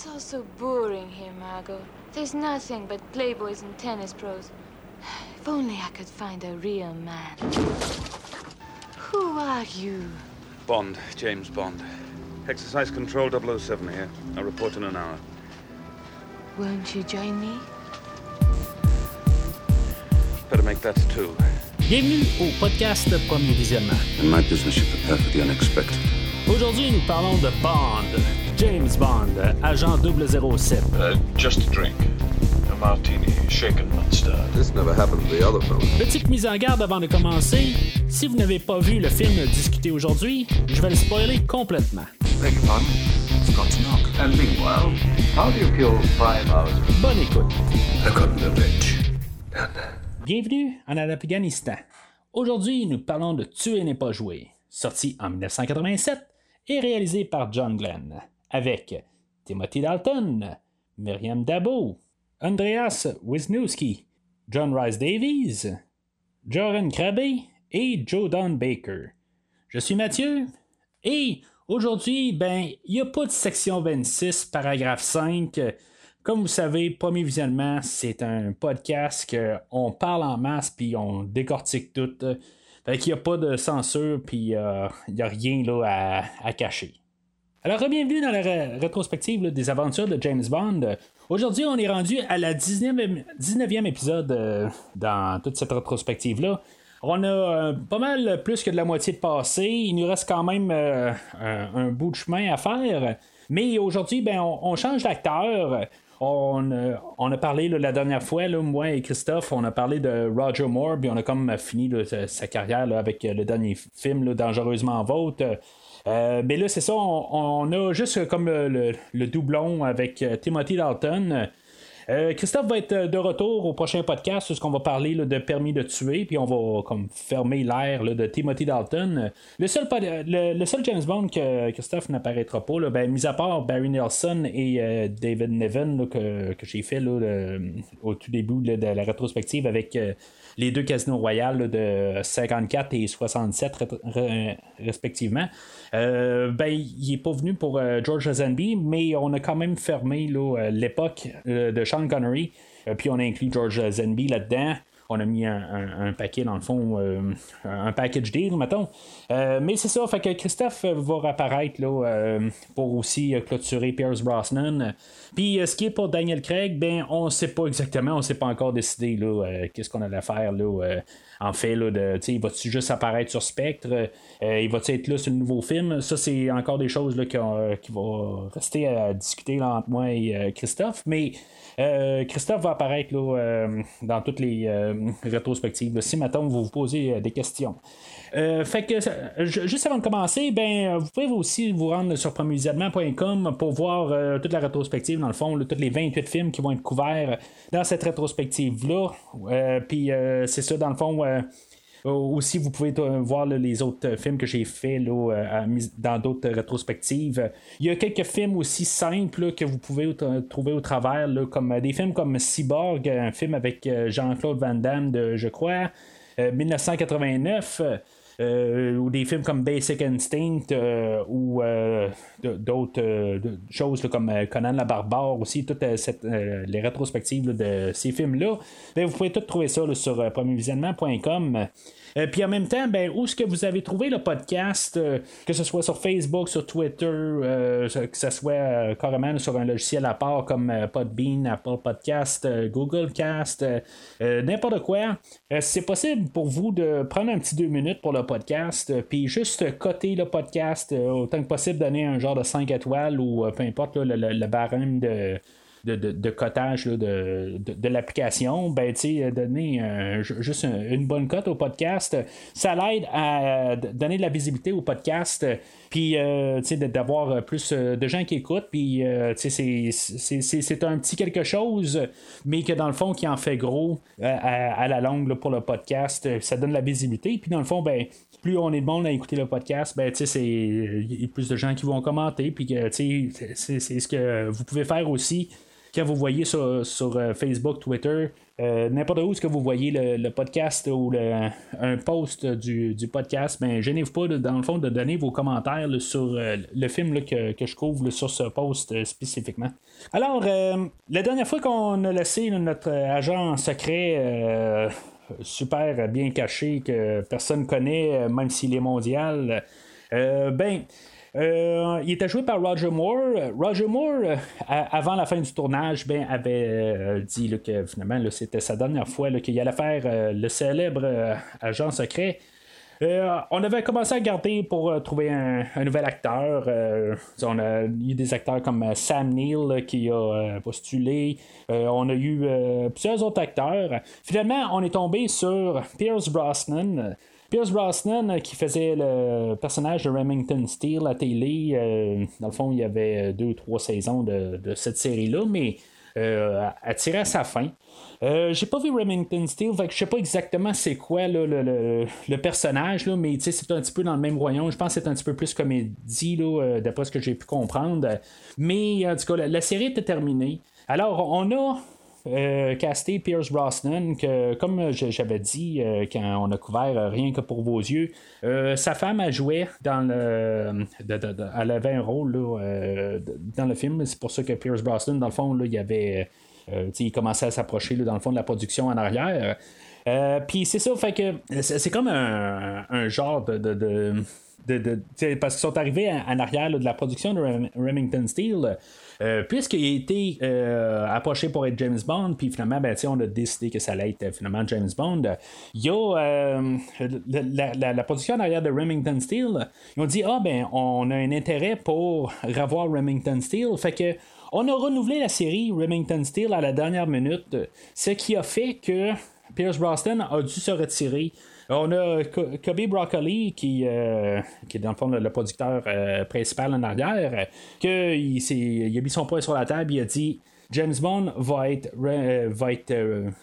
It's all so boring here, Margot. There's nothing but playboys and tennis pros. If only I could find a real man. Who are you? Bond, James Bond. Exercise Control 007 here. I'll report in an hour. Won't you join me? Better make that two. Bienvenue au podcast Premier Visionnement. In my business, you prepare for the unexpected. Aujourd'hui, nous parlons de Bond, James Bond, agent 007. Uh, just a drink. A martini, shaken, not stirred. This never happened to the other fellow. Petite mise en garde avant de commencer. Si vous n'avez pas vu le film discuté aujourd'hui, je vais le spoiler complètement. Beg your pardon? Forgot to knock. And meanwhile, how do you kill five hours? Bonne écoute. Got. Bienvenue en Afghanistan. Aujourd'hui, nous parlons de Tuer n'est pas joué, sorti en 1987 et réalisé par John Glenn, avec Timothy Dalton, Myriam Dabo, Andreas Wisniewski, John Rice Davies, Joran Krabbe et Joe Don Baker. Je suis Mathieu et aujourd'hui, ben, il n'y a pas de section 26, paragraphe 5. Comme vous savez, Premier Visionnement, c'est un podcast qu'on parle en masse puis on décortique tout. Fait qu'il n'y a pas de censure puis euh, il n'y a rien là, à, à cacher. Alors, bienvenue dans la ré- rétrospective des aventures de James Bond. Aujourd'hui, on est rendu à la 19e, 19e épisode euh, dans toute cette rétrospective-là. On a euh, pas mal plus que de la moitié de passé. Il nous reste quand même euh, un, bout de chemin à faire. Mais aujourd'hui, ben, on, change d'acteur. On, a parlé la dernière fois, moi et Christophe, on a parlé de Roger Moore, puis on a comme fini sa, carrière avec le dernier film, Dangereusement Vôtre. Euh, mais là, c'est ça, on, a juste comme le, doublon avec euh, Timothy Dalton. Euh, Christophe va être de retour au prochain podcast où on va parler de permis de tuer, puis on va comme fermer l'air de Timothy Dalton. Le seul, le, seul James Bond que Christophe n'apparaîtra pas, là, ben, mis à part Barry Nelson et David Niven là, que, que j'ai fait au tout début de la rétrospective avec les deux casinos royales de 54 et 67 ré- ré- respectivement. Euh, ben, il est pas venu pour euh, George Lazenby, mais on a quand même fermé euh, l'époque de Sean Connery, puis on a inclus George Lazenby là-dedans. On a mis un, un- paquet, dans le fond, euh, un package deal, mettons. Euh, mais c'est ça, fait que Christophe va réapparaître là, euh, pour aussi clôturer Pierce Brosnan. Puis ce qui est pour Daniel Craig, ben on sait pas exactement, on sait pas encore décidé là, qu'est-ce qu'on allait faire là, en fait, là, de, il va-tu juste apparaître sur Spectre, il va-tu être là sur le nouveau film, ça c'est encore des choses là, qui, ont- qui vont rester à discuter entre moi et Christophe, mais Christophe va apparaître là, dans toutes les rétrospectives. là, si maintenant vous vous posez euh, des questions. Euh, fait que euh, ju- juste avant de commencer, ben euh, vous pouvez aussi vous rendre sur promuvisionnement.com pour voir euh, toute la rétrospective, dans le fond, là, tous les 28 films qui vont être couverts dans cette rétrospective-là. Euh, Puis euh, c'est ça, dans le fond. Euh, Aussi, vous pouvez euh, voir les autres euh, films que j'ai faits dans d'autres rétrospectives. Il y a quelques films aussi simples que vous pouvez trouver au travers, comme des films comme Cyborg, un film avec Jean-Claude Van Damme de, je crois, euh, 1989. Euh, ou des films comme Basic Instinct euh, ou euh, d'autres choses comme Conan la Barbare aussi, toutes les rétrospectives de ces films-là, ben, vous pouvez tout trouver ça sur premiervisionnement.com. Euh, Puis en même temps, ben, où est-ce que vous avez trouvé le podcast, euh, que ce soit sur Facebook, sur Twitter, euh, que ce soit carrément sur un logiciel à part comme Podbean, Apple Podcast, Google Cast, n'importe quoi. C'est possible pour vous de prendre un petit deux minutes pour le podcast, puis juste coter le podcast, autant que possible donner un genre de 5 étoiles ou peu importe le barème de de, de, de là, de, de, l'application, ben, donner euh, ju- juste un- une bonne cote au podcast, ça l'aide à donner de la visibilité au podcast, puis, euh, d'avoir plus euh, de gens qui écoutent, puis, c'est- un petit quelque chose, mais que dans le fond, qui en fait gros à, à la longue pour le podcast, ça donne de la visibilité, puis dans le fond, ben, plus on est de monde à écouter le podcast, ben, c'est il y a plus de gens qui vont commenter, puis c'est ce que vous pouvez faire aussi. Quand vous voyez sur, sur euh, Facebook, Twitter, euh, n'importe où ce que vous voyez le, podcast ou le, un post du, du podcast, ben gênez-vous pas dans le fond de donner vos commentaires sur euh, le film que, que, je couvre sur ce post spécifiquement. Alors, la dernière fois qu'on a laissé notre agent secret super bien caché que personne connaît, même s'il est mondial, ben euh, il était joué par Roger Moore. Roger Moore, euh, avant la fin du tournage, ben, avait euh, dit que finalement c'était sa dernière fois qu'il allait faire le célèbre agent secret. on avait commencé à garder pour trouver un, nouvel acteur. on a eu des acteurs comme Sam Neill qui a postulé. on a eu plusieurs autres acteurs. Finalement, on est tombé sur Pierce Brosnan. Pierce Brosnan, euh, qui faisait le personnage de Remington Steele à télé, euh, dans le fond, il y avait deux ou trois saisons de, cette série-là, mais euh, a tiré à sa fin. j'ai pas vu Remington Steele, fait que je sais pas exactement c'est quoi le, personnage, là, mais c'est un petit peu dans le même royaume. Je pense que c'est un petit peu plus comédie, d'après ce que j'ai pu comprendre. Mais en tout cas, la série était terminée. Alors, on a euh, casté Pierce Brosnan, que comme j'avais dit euh, quand on a couvert euh, Rien que pour vos yeux, sa femme a joué dans le. elle avait un rôle dans le film. C'est pour ça que Pierce Brosnan, dans le fond, là, il avait. il commençait à s'approcher dans le fond de la production en arrière. Puis c'est ça, fait que c'est comme un, genre de, parce qu'ils sont arrivés en, arrière de la production de Remington Steel. Euh, puisqu'il a été euh, approché pour être James Bond, puis finalement, ben, on a décidé que ça allait être euh, finalement James Bond. Il y a la, production en arrière de Remington Steel. Ils ont dit Ah, ben, on a un intérêt pour revoir Remington Steel. Fait que. On a renouvelé la série Remington Steel à la dernière minute, ce qui a fait que Pierce Brosnan a dû se retirer on a Kobe Broccoli, qui, euh, qui est dans le fond le, producteur euh, principal en arrière, que il, a mis son poing sur la table, il a dit James Bond va être, euh, va être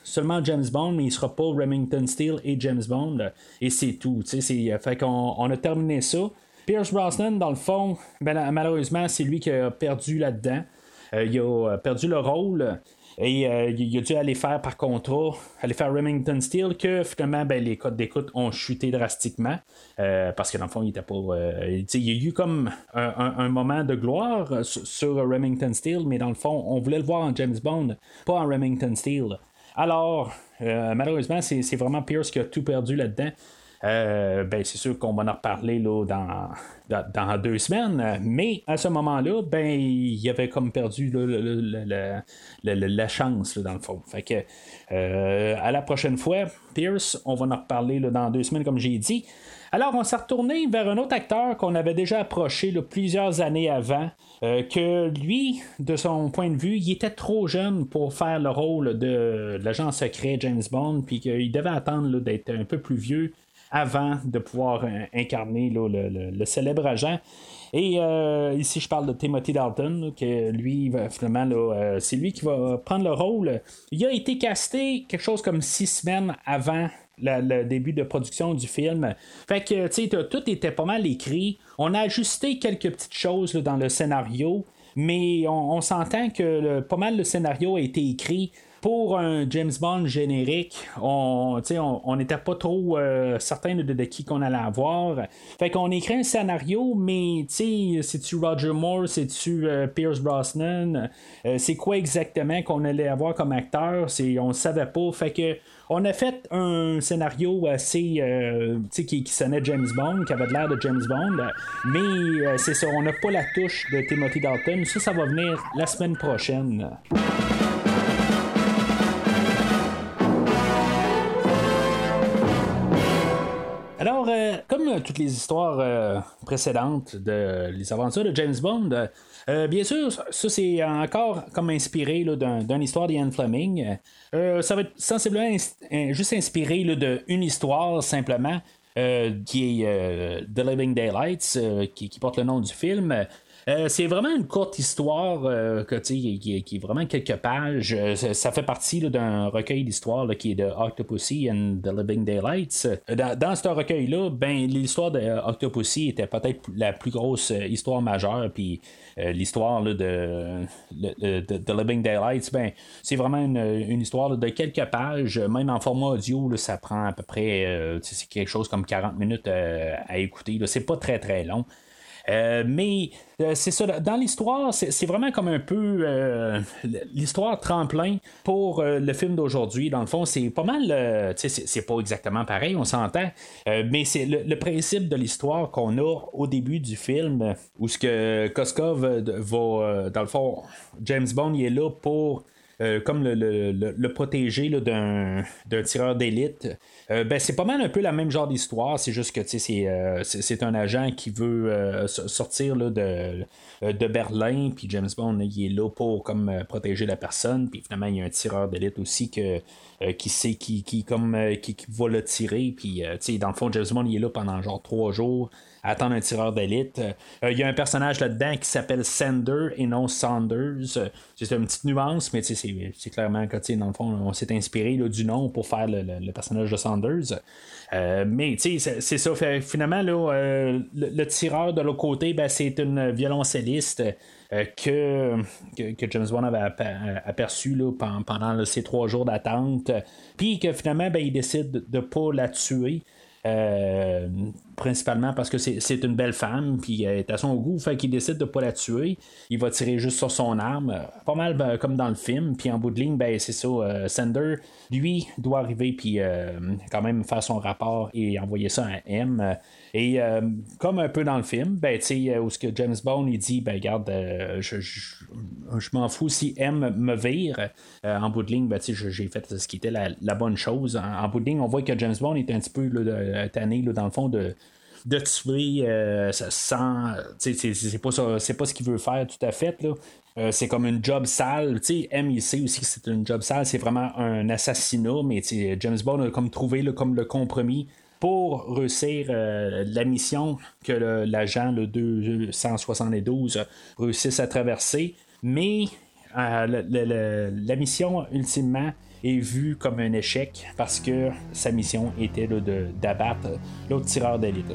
seulement James Bond, mais il sera pas Remington Steele et James Bond. Et c'est tout. Fait qu'on on a terminé ça. Pierce Brosnan, dans le fond, ben, malheureusement, c'est lui qui a perdu là-dedans. il a perdu le rôle. Et euh, il a dû aller faire par contrat, aller faire Remington Steel, que finalement, ben, les codes d'écoute ont chuté drastiquement? Euh, parce que dans le fond, il était pas. Euh, il y a eu comme un, moment de gloire sur, Remington Steel, mais dans le fond, on voulait le voir en James Bond, pas en Remington Steel. Alors, malheureusement, c'est vraiment Pierce qui a tout perdu là-dedans. Euh, ben, c'est sûr qu'on va en reparler là, dans, dans, deux semaines. Mais à ce moment-là, ben, il avait comme perdu la chance, dans le fond. Fait euh, à la prochaine fois, Pierce, on va en reparler dans deux semaines, comme j'ai dit. Alors, on s'est retourné vers un autre acteur qu'on avait déjà approché plusieurs années avant, euh, que lui, de son point de vue, il était trop jeune pour faire le rôle de, l'agent secret James Bond, puis qu'il devait attendre d'être un peu plus vieux avant de pouvoir euh, incarner le, célèbre agent. Et euh, ici, je parle de Timothy Dalton, que lui, finalement, euh, c'est lui qui va prendre le rôle. Il a été casté quelque chose comme six semaines avant le début de production du film. Fait que, tu sais, tout était pas mal écrit. On a ajusté quelques petites choses dans le scénario, mais on, s'entend que pas mal le scénario a été écrit pour un James Bond générique, on n'était pas trop euh, certain de, qui qu'on allait avoir. Fait qu'on écrit un scénario, mais c'est-tu Roger Moore, c'est-tu euh, Pierce Brosnan, euh, c'est quoi exactement qu'on allait avoir comme acteur, on ne savait pas. Fait que on a fait un scénario assez qui, qui sonnait James Bond, qui avait l'air de James Bond, mais c'est ça, on n'a pas la touche de Timothy Dalton. Ça, ça va venir la semaine prochaine. Euh, comme toutes les histoires euh, précédentes de les aventures de James Bond, euh, bien sûr, ça c'est encore comme inspiré d'une histoire d'Ian Fleming. ça va être sensiblement juste inspiré d'une histoire simplement. qui est The Living Daylights, qui, porte le nom du film. Euh, c'est vraiment une courte histoire euh, qui, est vraiment quelques pages. Euh, ça, fait partie d'un recueil d'histoires qui est de Octopussy and the Living Daylights. Dans, dans ce recueil-là, ben, l'histoire de Octopussy était peut-être la plus grosse histoire majeure. Puis l'histoire de, de, Living Daylights, ben, c'est vraiment une, histoire de quelques pages. Même en format audio, ça prend à peu près quelque chose comme 40 minutes à écouter. C'est pas très très long. Euh, mais euh, c'est ça, dans l'histoire, c'est vraiment comme un peu euh, l'histoire tremplin pour le film d'aujourd'hui. Dans le fond, c'est pas mal, c'est pas exactement pareil, on s'entend, mais c'est le, principe de l'histoire qu'on a au début du film, où ce que Koskov va, dans le fond, James Bond, il est là pour comme le, le, protéger d'un, tireur d'élite. Euh, ben, c'est pas mal un peu la même genre d'histoire, c'est juste que c'est, euh, c'est, un agent qui veut sortir là, de, de Berlin, puis James Bond il est là pour comme, protéger la personne, puis finalement il y a un tireur d'élite aussi que, qui sait qui, qui, comme, qui, qui, va le tirer, puis dans le fond James Bond il est là pendant genre trois jours attendre un tireur d'élite. Euh, il y a un personnage là-dedans qui s'appelle Sander et non Saunders. Euh, c'est une petite nuance, mais c'est clairement que dans le fond, on s'est inspiré du nom pour faire le, personnage de Euh, mais c'est ça. finalement, le, tireur de l'autre côté, ben, c'est une violoncelliste. que, que, James Bond avait aperçu pendant, ces trois jours d'attente. Puis que finalement, ben, il décide de ne pas la tuer. Euh, principalement parce que c'est une belle femme, puis elle est à son goût, fait qu'il décide de pas la tuer. Il va tirer juste sur son arme, euh, pas mal ben, comme dans le film. Puis en bout de ligne, ben, c'est ça. Euh, Sander, lui, doit arriver, puis quand même faire son rapport et envoyer ça à M. Et comme un peu dans le film, ben, où ce que James Bond il dit, ben regarde, je, je, m'en fous si M me vire. en bout de ligne, ben, j'ai fait ce qui était la, bonne chose. En, bout de ligne, on voit que James Bond est un petit peu là, tanné dans le fond de de tuer euh, sans. C'est pas, pas ce qu'il veut faire tout à fait. Là. Euh, c'est comme une job sale. sais M, il sait aussi que c'est une job sale. C'est vraiment un assassinat, mais James Bond a comme trouvé comme le compromis pour réussir euh, la mission que l'agent, le, 272, réussisse à traverser. Mais la mission, ultimement, est vu comme un échec parce que sa mission était d'abattre l'autre tireur d'élite.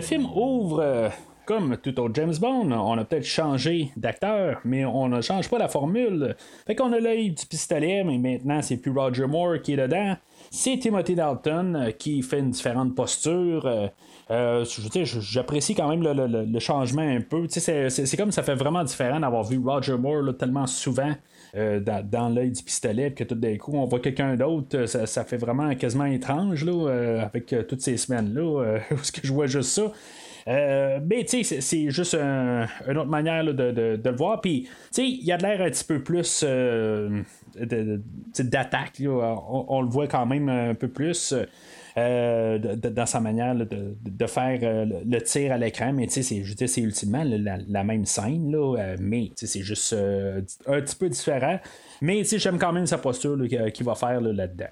Le film ouvre. Euh, comme tout autre James Bond, on a peut-être changé d'acteur, mais on ne change pas la formule. Fait qu'on a l'œil du pistolet, mais maintenant c'est plus Roger Moore qui est dedans. C'est Timothy Dalton euh, qui fait une différente posture. Euh, j'apprécie quand même le, changement un peu. C'est comme ça fait vraiment différent d'avoir vu Roger Moore tellement souvent euh, dans, l'œil du pistolet, que tout d'un coup, on voit quelqu'un d'autre, euh, ça, fait vraiment quasiment étrange, là, euh, avec toutes ces semaines-là, où ce que je vois juste ça. mais tu sais, c'est juste une autre manière de, le voir. Puis, tu sais, il y a de l'air un petit peu plus d'attaque. On, on, le voit quand même un peu plus. Euh, dans sa manière de, faire euh, le tir à l'écran. Mais sais, c'est ultimement la, même scène, là, euh, mais c'est juste un petit peu différent. Mais j'aime quand même sa posture qu'il va faire là-dedans.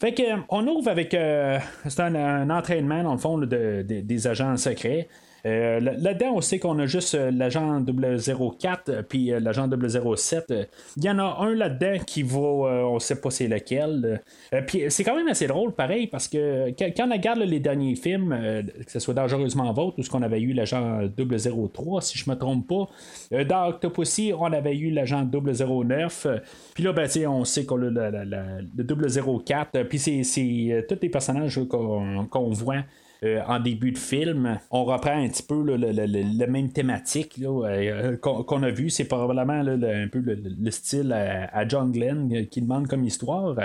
fait que, on ouvre avec c'est un, entraînement dans le fond des agents secrets. Euh, là-dedans, on sait qu'on a juste euh, l'agent 004 euh, puis l'agent 007. Il y en a un là-dedans qui va, on sait pas c'est lequel. puis c'est quand même assez drôle, pareil, parce que quand on regarde les derniers films, que ce soit Dangereusement Vôtre ou ce qu'on avait eu l'agent 003, si je me trompe pas, dans Octopussy, on avait eu l'agent 009. Puis là, ben, on sait qu'on a le, 004. Puis c'est tous les personnages qu'on voit euh, en début de film. On reprend un petit peu la même thématique euh, qu'on a vu. C'est probablement un peu le, style à, John Glenn euh, qui demande comme histoire.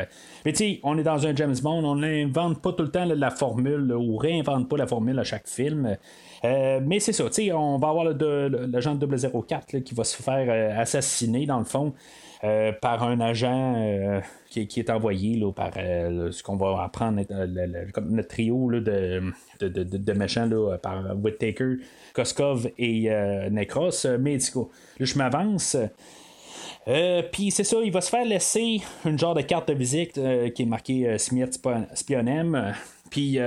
Mais tu on est dans un James Bond, on n'invente pas tout le temps la formule ou réinvente pas la formule à chaque film. mais c'est ça, on va avoir l'agent 004 qui va se faire assassiner dans le fond. Euh, par un agent euh, qui, est envoyé là, par ce qu'on va apprendre, comme notre trio là, de, de, de, de, méchants là, par Whittaker, Koskov et Necros. Coup, là, je m'avance. Puis c'est ça, il va se faire laisser une genre de carte de visite qui est marquée Smith Spionem. Puis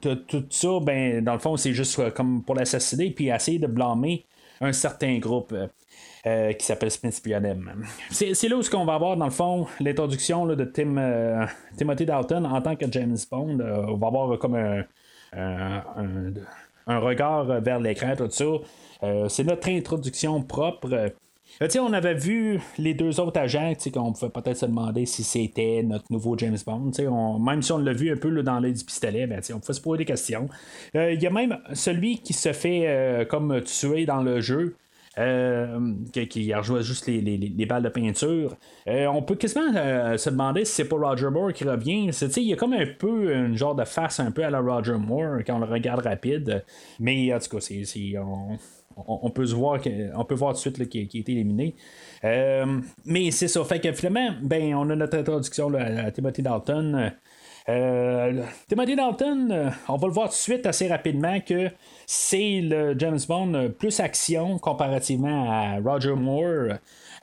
tout ça, ben, dans le fond, c'est juste comme pour l'assassiner, puis essayer de blâmer un certain groupe. Euh, qui s'appelle Smith. C'est là où on va avoir, dans le fond, l'introduction de Tim, euh, Timothy Dalton en tant que James Bond. Euh, on va avoir comme un, un, regard vers l'écran, tout ça. C'est notre introduction propre. on avait vu les deux autres agents, qu'on pouvait peut-être se demander si c'était notre nouveau James Bond. même si on l'a vu un peu dans l'œil du pistolet, ben, on pouvait se poser des questions. Il y a même celui qui se fait comme tuer dans le jeu. Euh, qui, rejoint juste les, balles de peinture. Euh, on peut quasiment euh, se demander si c'est pas Roger Moore qui revient. Il y a comme un peu une genre de face un peu à la Roger Moore quand on le regarde rapide. Mais en tout cas, c'est, on, peut se voir on peut voir tout de suite qu'il, a été éliminé. mais c'est ça. Fait que finalement, ben, on a notre introduction à Timothy Dalton. Euh, Timothy Dalton, euh, on va le voir tout de suite assez rapidement que c'est le James Bond plus action comparativement à Roger Moore.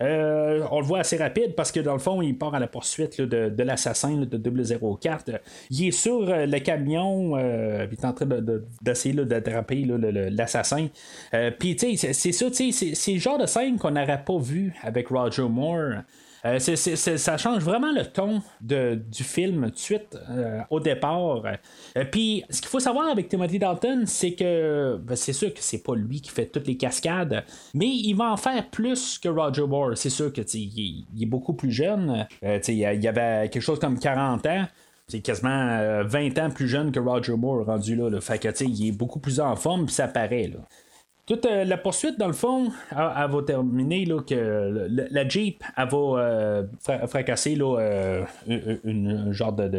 Euh, on le voit assez rapide parce que dans le fond, il part à la poursuite de, l'assassin de 004. Il est sur le camion, il est en train d'essayer d'attraper l'assassin. Puis, tu sais, c'est ça, c'est le genre de scène qu'on n'aurait pas vu avec Roger Moore. Euh, ça change vraiment le ton du film tout de suite euh, au départ. Euh, puis ce qu'il faut savoir avec Timothy Dalton, c'est que ben, c'est sûr que c'est pas lui qui fait toutes les cascades, mais il va en faire plus que Roger Moore. C'est sûr que il, est beaucoup plus jeune. il y avait quelque chose comme 40 ans c'est quasiment 20 ans plus jeune que Roger Moore rendu là. Fait que, il est beaucoup plus en forme, puis ça paraît. Là. Toute euh, la poursuite, dans le fond, elle, va terminer là, que la Jeep elle va euh, fracasser là, euh, une, genre de,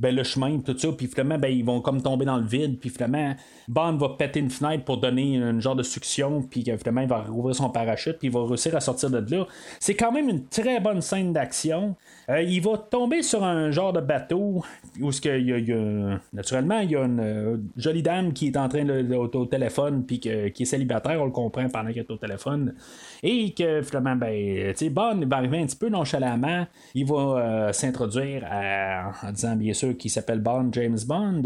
ben, le chemin, tout ça, puis finalement, ben, ils vont comme tomber dans le vide, puis finalement, Bond va péter une fenêtre pour donner une genre de succion, puis finalement, il va rouvrir son parachute, puis il va réussir à sortir de là. C'est quand même une très bonne scène d'action. Il va tomber sur un genre de bateau où ce il y, a, naturellement il y a une jolie dame qui est en train de, au, téléphone puis qui est célibataire, on le comprend pendant qu'il est au téléphone. Et que finalement, ben, Bond va arriver un petit peu nonchalamment. Il va euh, s'introduire en disant bien sûr qu'il s'appelle Bond, James Bond.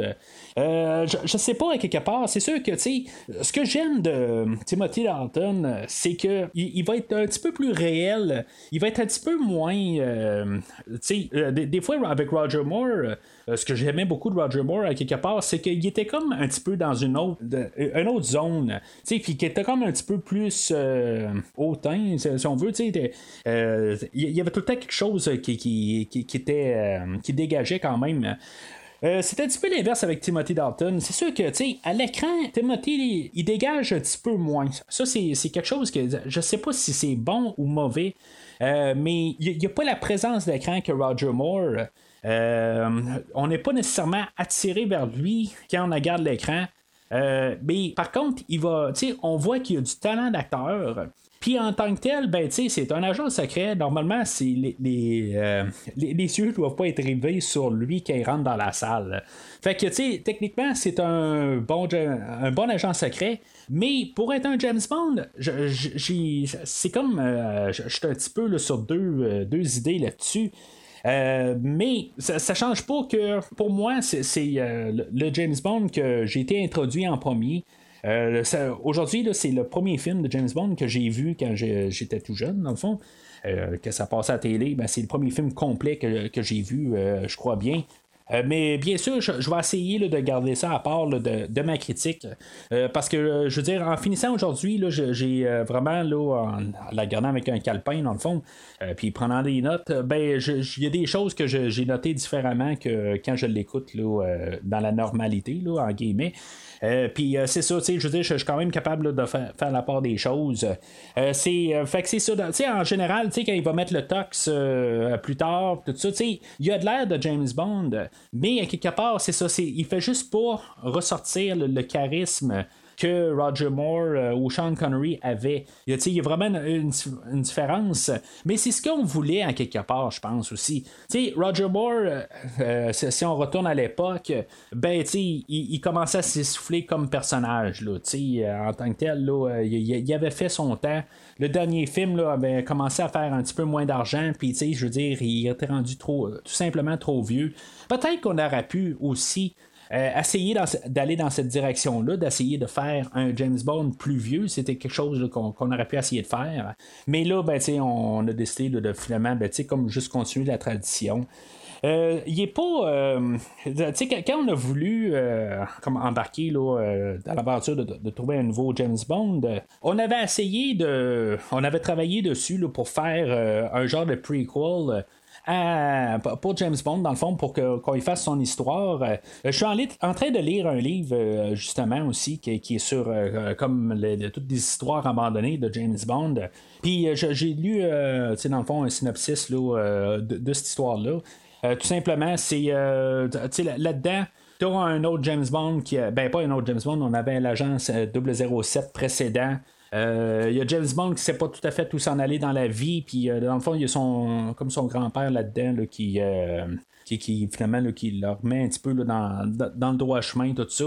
Euh, je, sais pas, à quelque part, c'est sûr que, ce que j'aime de Timothy Dalton, c'est que il, va être un petit peu plus réel. Il va être un petit peu moins. Euh, sais, des, fois, avec Roger Moore, ce que j'aimais beaucoup de Roger Moore, à quelque part, c'est qu'il était comme un petit peu dans une autre, une autre zone. Tu sais, puis qui était comme un petit peu plus euh, hautain, si on veut. Euh, il y avait tout le temps quelque chose qui, qui, qui, était, euh, qui dégageait quand même. c'est un petit peu l'inverse avec Timothy Dalton. C'est sûr que, tu sais, à l'écran, Timothy, il, dégage un petit peu moins. Ça, c'est, quelque chose que je sais pas si c'est bon ou mauvais, mais il n'y a, pas la présence d'écran que Roger Moore. On n'est pas nécessairement attiré vers lui quand on regarde l'écran. Euh, mais par contre, il va, on voit qu'il y a du talent d'acteur. Puis en tant que tel, ben, c'est un agent secret. Normalement, les, les, euh, les, yeux ne doivent pas être rivés sur lui quand il rentre dans la salle. Fait que, techniquement, c'est un bon, agent secret. Mais pour être un James Bond, c'est comme. Euh, je suis un petit peu sur deux, deux idées là-dessus. Euh, mais ça, ça, change pas que pour moi, c'est euh, le James Bond que j'ai été introduit en premier. Euh, aujourd'hui, c'est le premier film de James Bond que j'ai vu quand j'étais tout jeune, dans le fond. que ça passait à la télé, ben, c'est le premier film complet que, que j'ai vu, je crois bien. Euh, mais bien sûr, je, vais essayer de garder ça à part de, ma critique. Euh, parce que, euh, je veux dire, en finissant aujourd'hui, j'ai vraiment, en, la gardant avec un calepin, dans le fond, puis prenant des notes, ben, il y a des choses que j'ai notées différemment que quand je l'écoute dans la normalité, en guillemets. Puis c'est ça, je veux dire, je suis quand même capable de faire, la part des choses. C'est, ça, en général, quand il va mettre le tox plus tard, tout ça, il a de l'air de James Bond, mais quelque part, c'est ça, il fait juste pas ressortir le, charisme que Roger Moore ou Sean Connery avaient. Il y a vraiment une, différence, mais c'est ce qu'on voulait en quelque part, je pense aussi. Roger Moore, si on retourne à l'époque, ben, il, il commençait à s'essouffler comme personnage, là, en tant que tel, il avait fait son temps le dernier film là, avait commencé à faire un petit peu moins d'argent, puis je veux dire, il était rendu trop, tout simplement trop vieux. Peut-être qu'on aurait pu aussi euh, essayer d'aller dans cette direction-là, d'essayer de faire un James Bond plus vieux, c'était quelque chose qu'on aurait pu essayer de faire. Mais là, ben, on a décidé de finalement, ben, comme juste continuer la tradition. Euh, il pas. Euh, quand on a voulu comme embarquer là, dans l'aventure de, trouver un nouveau James Bond, on avait essayé de. On avait travaillé dessus là, pour faire un genre de prequel. Pour James Bond, dans le fond, pour qu'on fasse son histoire. je suis en, train de lire un livre, justement, aussi, qui, est sur comme toutes les histoires abandonnées de James Bond. Puis j'ai lu, dans le fond, un synopsis de, cette histoire-là. Euh, tout simplement, c'est euh, là-dedans. Tu as un autre James Bond qui. Ben, pas un autre James Bond, on avait l'agence 007 précédent. Euh, il y a James Bond qui sait pas tout à fait où s'en aller dans la vie, puis dans le fond, il y a son comme son grand-père là-dedans qui, qui, finalement qui leur met un petit peu dans, le droit chemin, tout ça.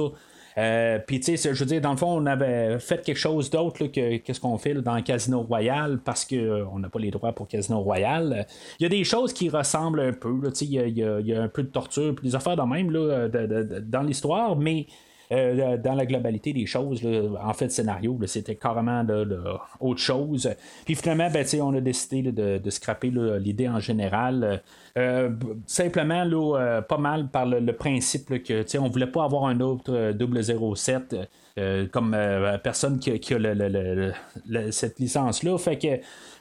Euh, puis, tu sais, je veux dire, dans le fond, on avait fait quelque chose d'autre que qu'est-ce qu'on fait dans Casino Royal parce qu'on euh, n'a pas les droits pour Casino Royal. Il y a des choses qui ressemblent un peu. Il y, y, a un peu de torture, des affaires même là, dans l'histoire, mais euh, dans la globalité des choses, en fait, scénario, c'était carrément autre chose. Puis finalement, ben, on a décidé de, scraper l'idée en général. Euh, simplement, euh, pas mal par le, principe que on voulait pas avoir un autre 007 comme personne qui, a cette licence-là. Fait que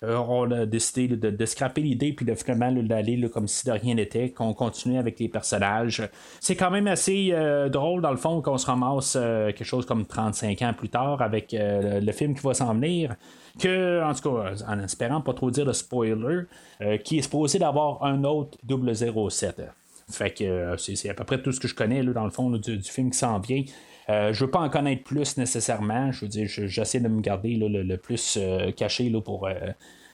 on a décidé de, scraper l'idée puis de finalement d'aller comme si de rien n'était, qu'on continue avec les personnages. C'est quand même assez drôle dans le fond qu'on se ramasse quelque chose comme 35 ans plus tard avec le film qui va s'en venir que, en tout cas, en espérant pas trop dire de spoiler, euh, qui est supposé d'avoir un autre 007. Fait que euh, c'est à peu près tout ce que je connais là, dans le fond du, film qui s'en vient. Euh, je veux pas en connaître plus nécessairement. Je veux dire, j'essaie de me garder le, plus caché là, pour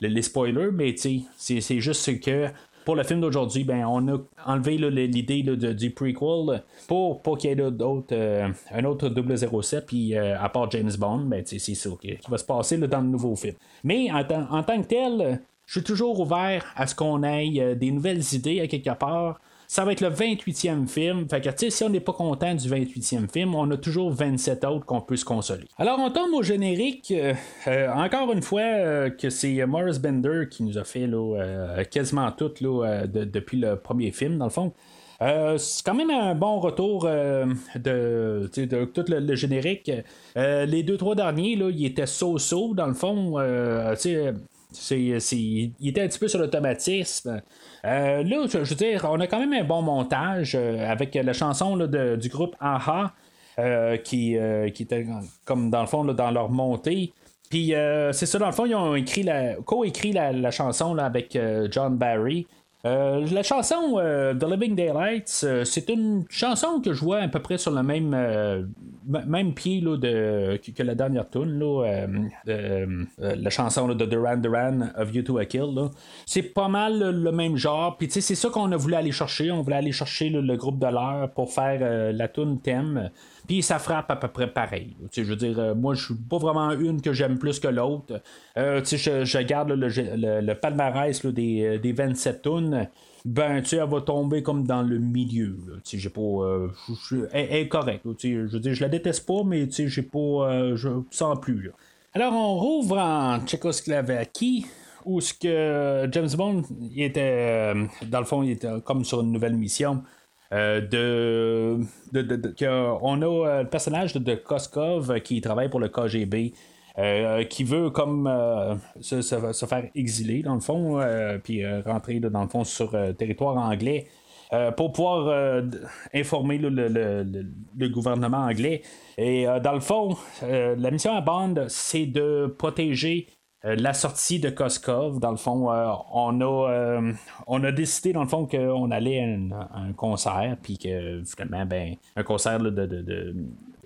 les spoilers, mais c'est juste que pour le film d'aujourd'hui, ben, on a enlevé l'idée du prequel pour pas qu'il y ait d'autres, euh, un autre 007, puis euh, à part James Bond, ben, c'est ça qui va se passer dans le nouveau film. Mais en, en tant que tel, je suis toujours ouvert à ce qu'on ait euh, des nouvelles idées à quelque part. Ça va être le 28e film. Fait que, si on n'est pas content du 28e film, on a toujours 27 autres qu'on peut se consoler. Alors, on tombe au générique. Euh, euh, encore une fois, euh, que c'est Morris Bender qui nous a fait quasiment tout depuis le premier film, dans le fond. c'est quand même un bon retour de, tout le, générique. les deux, trois derniers, là, ils étaient so-so, dans le fond. c'est, il était un petit peu sur l'automatisme. Euh, là, je, veux dire, on a quand même un bon montage euh, avec la chanson du groupe Aha, euh, qui, qui était comme dans le fond dans leur montée. Puis c'est ça, dans le fond, ils ont écrit la, co-écrit la, chanson avec John Barry. Euh, la chanson euh, The Living Daylights, euh, c'est une chanson que je vois à peu près sur le même, même pied là, de, que, la dernière tune, la chanson de Duran Duran of You to a Kill. C'est pas mal le même genre. Puis c'est ça qu'on a voulu aller chercher. On voulait aller chercher le groupe de l'heure pour faire la tune thème. Puis ça frappe à peu près pareil. Je veux dire, euh, moi, je suis pas vraiment une que j'aime plus que l'autre. Euh, je, je garde le, le, palmarès des, des 27 tonnes ben, tu elle va tomber comme dans le milieu. Tu j'ai pas. Euh, elle, est correcte. Je veux dire, je la déteste pas, mais tu sais, j'ai pas. je sens plus. Alors, on rouvre en Tchécoslovaquie, où ce que James Bond, était. dans le fond, il était comme sur une nouvelle mission. Euh, de, on a euh, le personnage de, Koskov qui travaille pour le KGB. Euh, qui veut comme se, faire exiler dans le fond, puis rentrer dans le fond sur territoire anglais pour pouvoir informer le, gouvernement anglais. Et dans le fond, la mission à bande, c'est de protéger euh, la sortie de Koskov, dans le fond, euh, on, a, euh, on a décidé, dans le fond, qu'on allait à un, concert, puis que finalement, ben, un concert de,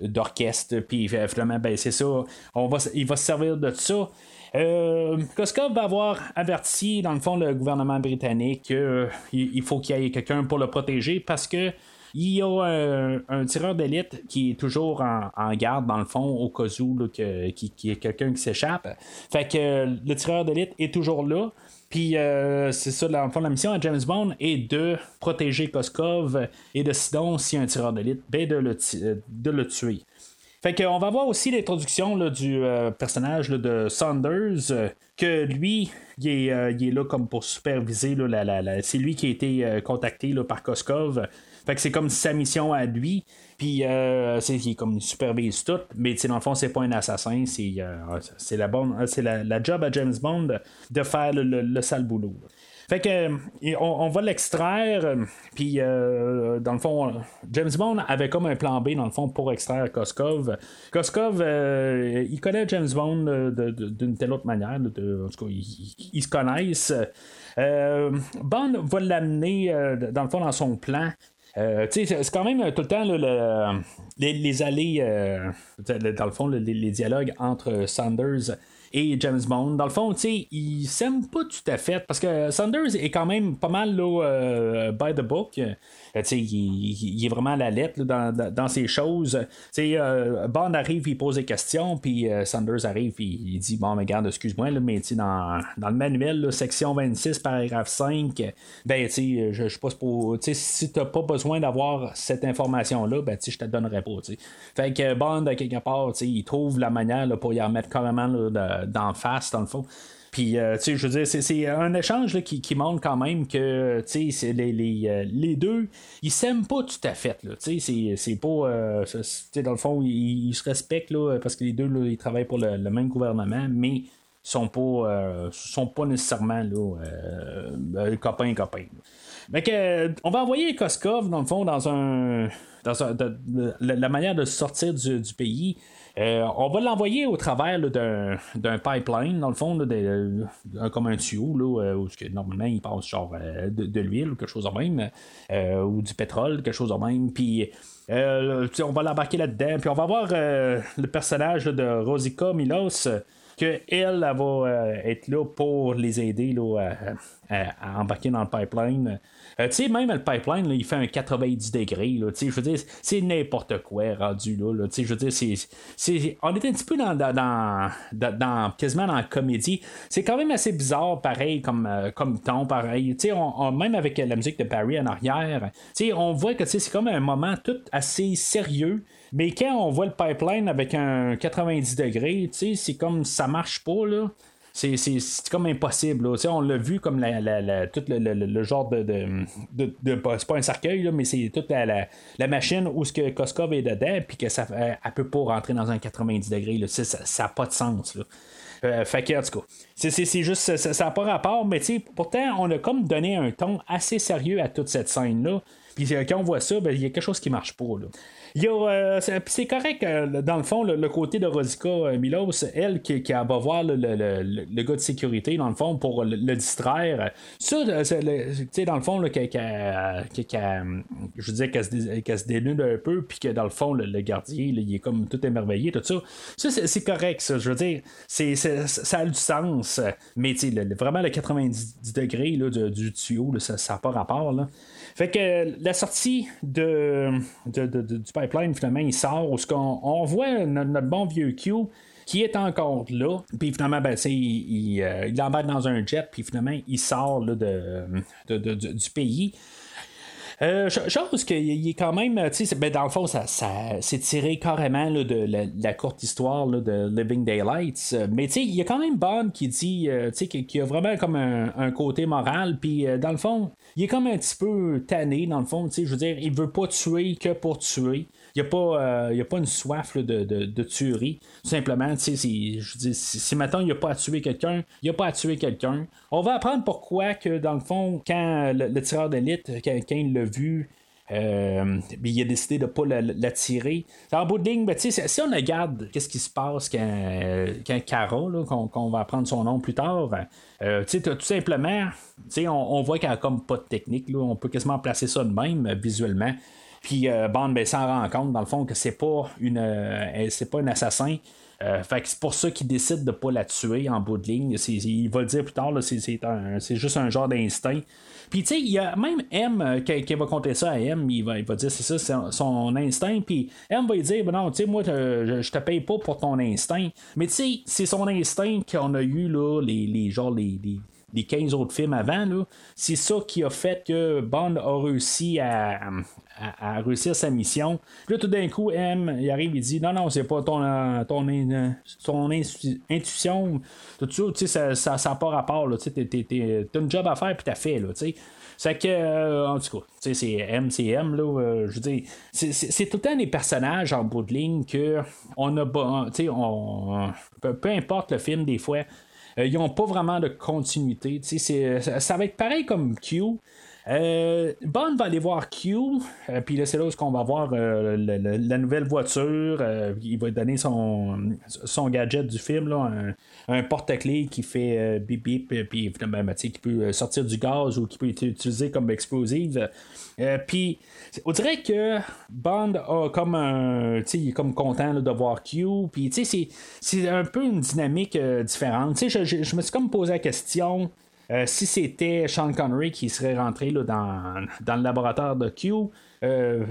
d'orchestre, puis finalement, ben, c'est ça, on va, il va se servir de ça. Euh, Koskov va avoir averti, dans le fond, le gouvernement britannique qu'il faut qu'il y ait quelqu'un pour le protéger parce que il y a un, tireur d'élite qui est toujours en, garde, dans le fond, au cas où qu'il y ait quelqu'un qui s'échappe. Fait que le tireur d'élite est toujours là. Puis euh, c'est ça, fond, la mission à James Bond est de protéger Koskov et de si un tireur d'élite, ben de, le de le tuer. Fait qu'on va voir aussi l'introduction du euh, personnage de Saunders, euh, que lui, il est, là comme pour superviser. c'est lui qui a été contacté par Koskov fait que c'est comme sa mission à lui. Puis euh, c'est il comme il supervise tout. Mais dans le fond, c'est pas un assassin. C'est, euh, c'est, la, bonne, c'est la, job à James Bond de faire le, sale boulot. Fait que on, va l'extraire, puis euh, dans le fond, James Bond avait comme un plan B dans le fond pour extraire Koskov. Koskov, euh, il connaît James Bond d'une telle autre manière, de, en tout cas, ils, se connaissent. Bond va l'amener dans le fond dans son plan euh, c'est quand même tout le temps les, allées, euh, dans le fond, les, dialogues entre Sanders et James Bond. Dans le fond, ils s'aiment pas tout à fait parce que Sanders est quand même pas mal là, euh, by the book. Euh, il, est vraiment à la lettre dans, dans, ces choses. Euh, Bond arrive, il pose des questions, puis euh, Sanders arrive, puis il dit Bon, mais regarde, excuse-moi, mais dans, dans le manuel, section 26, paragraphe 5, ben, je, je pas. Si tu n'as pas besoin d'avoir cette information-là, ben, je te donnerai pas. Fait que Bond, quelque part, il trouve la manière pour y en mettre carrément d'en face, dans le fond. Puis, euh, tu sais, je veux dire, c'est un échange qui, montre quand même que, tu sais, les, euh, les, deux, ils s'aiment pas tout à fait, Tu sais, c'est pas. Euh, tu dans le fond, ils, se respectent, là, parce que les deux, ils travaillent pour le, même gouvernement, mais sont pas, sont pas nécessairement là, copains copains. Mais que, on va envoyer Koskov, dans le fond, dans un. Dans un, la, manière de sortir du pays. Euh, on va l'envoyer au travers d'un pipeline, dans le fond, comme un tuyau, là, euh, où normalement il passe genre euh, de, l'huile ou quelque chose de même, ou du pétrole, quelque chose de même. Puis on va l'embarquer là-dedans. Puis on va voir le personnage de Rosika Milos qu'elle elle, va être là pour les aider là, à, embarquer dans le pipeline. Euh, tu sais, même le pipeline, il fait un 90 degrés. Je veux dire, c'est n'importe quoi rendu là. je veux dire, on est un petit peu dans, dans, dans, quasiment dans la comédie. C'est quand même assez bizarre, pareil, comme, euh, comme ton, pareil. On, même avec la musique de Barry en arrière, on voit que c'est comme un moment tout assez sérieux. Mais quand on voit le pipeline avec un 90 degrés, c'est comme ça marche pas, là c'est comme impossible. On l'a vu comme la, tout le, genre de. de, c'est pas un cercueil, mais c'est toute la, machine où ce que Koskov est dedans, puis que ça elle peut pas rentrer dans un 90 degrés. Ça n'a pas de sens. Euh, fait en tout cas, c'est juste, ça n'a pas rapport, mais pourtant, on a comme donné un ton assez sérieux à toute cette scène-là. Puis euh, quand on voit ça, ben, il y a quelque chose qui marche pas. Là. Euh, c'est correct, euh, dans le fond, le, côté de Rosika euh, Milos, elle qui, va voir le, gars de sécurité, dans le fond, pour le, distraire. Ça, tu sais, dans le fond, qu'elle, je disais qu'elle se, dénude un peu, puis que dans le fond, le, gardien, il est comme tout émerveillé, tout ça. Ça, c'est correct, ça. Je veux dire, ça a du sens, mais vraiment le 90 degrés du, tuyau, ça n'a pas rapport. Là. Fait que la sortie de, du pipeline, finalement, il sort où on, on voit notre, bon vieux Q qui est encore là. Puis finalement, ben, il, euh, il, dans un jet, puis finalement, il sort là, de, du pays. Euh, chose qu'il est quand même, ben, dans le fond, ça, c'est tiré carrément de la, courte histoire de Living Daylights. Mais il y a quand même Bond qui dit, euh, qu'il a vraiment comme un, côté moral. Puis euh, dans le fond, il est comme un petit peu tanné, dans le fond, je veux dire, il veut pas tuer que pour tuer. N'y a, pas, a pas une soif de, de, tuerie. Simplement, si, si, maintenant il n'y a pas à tuer quelqu'un, il n'y a pas à tuer quelqu'un. On va apprendre pourquoi que, dans le fond, quand le, tireur d'élite, il l'a vu, euh, il a décidé de ne pas la, tirer. En bout de ligne, ben, si on regarde qu'est-ce qui se passe quand, Cara, qu'on, va apprendre son nom plus tard, euh, tout simplement, on, on voit qu'elle n'a comme pas de technique. Là, on peut quasiment placer ça de même visuellement. Puis Bond ben, s'en rend compte, dans le fond, que c'est pas une c'est pas un assassin. fait que c'est pour ça qu'il décide de pas la tuer en bout de ligne. il va le dire plus tard, c'est juste un genre d'instinct. Puis, tu sais, il y a même M euh, qui, va compter ça à M, il va, il va dire c'est ça, c'est son instinct. Puis, M va dire ben non, tu sais, moi, je, te paye pas pour ton instinct. Mais, tu sais, c'est son instinct qu'on a eu, là, les, les genre, les, les 15 autres films avant. C'est ça qui a fait que Bond a réussi à, à, réussir sa mission. Puis là, tout d'un coup, M, il arrive, il dit Non, non, c'est pas ton, ton, ton intuition, tout ça, tu sais, ça n'a pas rapport. Tu as un job à faire, puis t'as fait. Là, tu sais. C'est que, euh, en tout cas, c'est M, c'est M, là, euh, je c'est tout le temps des personnages en bout de ligne que on a, tu sais, on, peu, importe le film, des fois, euh, ils n'ont pas vraiment de continuité. Ça va être pareil comme Q. Euh, Bond va aller voir Q, euh, puis là c'est là où on va voir la, nouvelle voiture. il va donner son, gadget du film, un, porte-clés qui fait bip bip, puis ben, qui peut sortir du gaz ou qui peut être utilisé comme explosive. puis on dirait que Bond a comme un. il est comme content de voir Q. Puis c'est un peu une dynamique euh, différente. Je, je, me suis comme posé la question. Euh, si c'était Sean Connery qui serait rentré là, dans, dans, le laboratoire de Q, euh,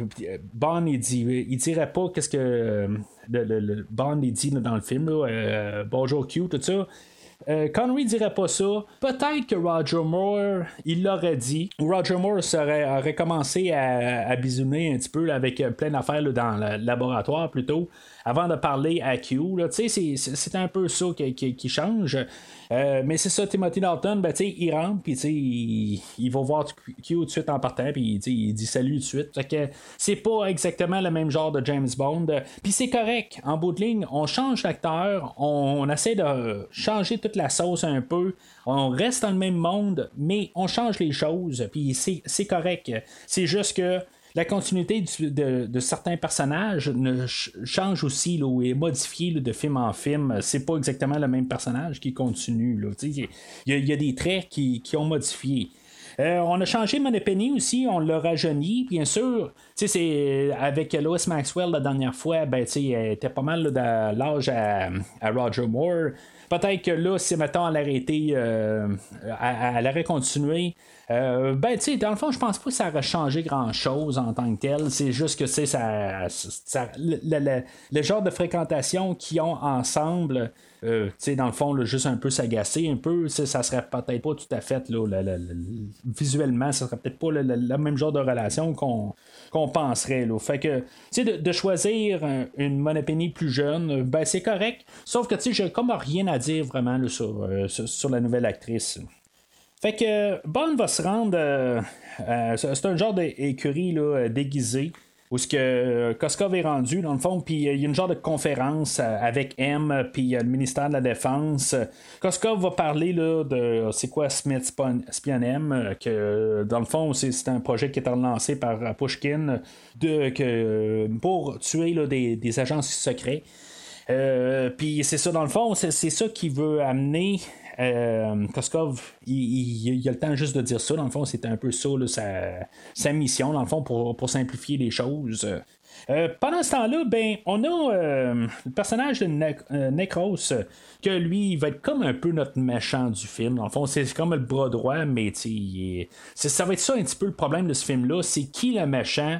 Bond il, dirait pas qu'est-ce que le, Bond dit dans le film bonjour Q tout ça euh, Connery dirait pas ça. Peut-être que Roger Moore, il l'aurait dit. Roger Moore aurait commencé à, à bisouner un petit peu avec plein d'affaires dans le laboratoire plutôt avant de parler à Q. C'est un peu ça qui, change. Euh, mais c'est ça, Timothy Dalton, ben, il rentre, puis il, il va voir Q tout de suite en partant, puis il dit salut tout de suite. c'est pas exactement le même genre de James Bond. Puis c'est correct. En bout de ligne, on change l'acteur, on, essaie de changer toute la sauce un peu. On reste dans le même monde, mais on change les choses, puis c'est correct. C'est juste que la continuité de, certains personnages change aussi là, ou est modifiée de film en film. C'est pas exactement le même personnage qui continue. Il y, a des traits qui, ont modifié. Euh, on a changé Moneypenny aussi, on l'a rajeuni, bien sûr. C'est avec Lois Maxwell la dernière fois, ben, elle était pas mal de l'âge à, Roger Moore. Peut-être que là, si mettons elle été, euh, elle, aurait continué, euh, ben, tu sais, dans le fond, je pense pas que ça aurait changé grand-chose en tant que tel. C'est juste que, c'est ça, ça le, genre de fréquentation qu'ils ont ensemble, euh, tu sais, dans le fond, juste un peu s'agacer, un peu, ça serait peut-être pas tout à fait, là, visuellement, ça serait peut-être pas le, même genre de relation qu'on penserait. Là. Fait que, tu sais, de, choisir une Monopénie plus jeune, ben c'est correct. Sauf que, tu sais, j'ai comme rien à dire vraiment euh, sur, la nouvelle actrice. Fait que Bond va se rendre. Euh, euh, c'est un genre d'écurie déguisée. Où ce que Koskov est rendu, dans le fond, puis il y a une genre de conférence euh, avec M, puis le ministère de la Défense. Koskov va parler là, de c'est quoi Smith Spion M, que dans le fond, c'est un projet qui est lancé par Pushkin de, que, pour tuer là, des, des agents secrets. puis c'est ça, dans le fond, c'est ça qui veut amener euh, Koskov, il, a le temps juste de dire ça. Dans le fond, c'était un peu ça, sa, mission, dans le fond, pour, simplifier les choses. Euh, pendant ce temps-là, ben, on a euh, le personnage de Necros, que lui, il va être comme un peu notre méchant du film. Dans le fond, c'est comme le bras droit, mais ça va être ça un petit peu le problème de ce film-là. C'est qui le méchant? euh,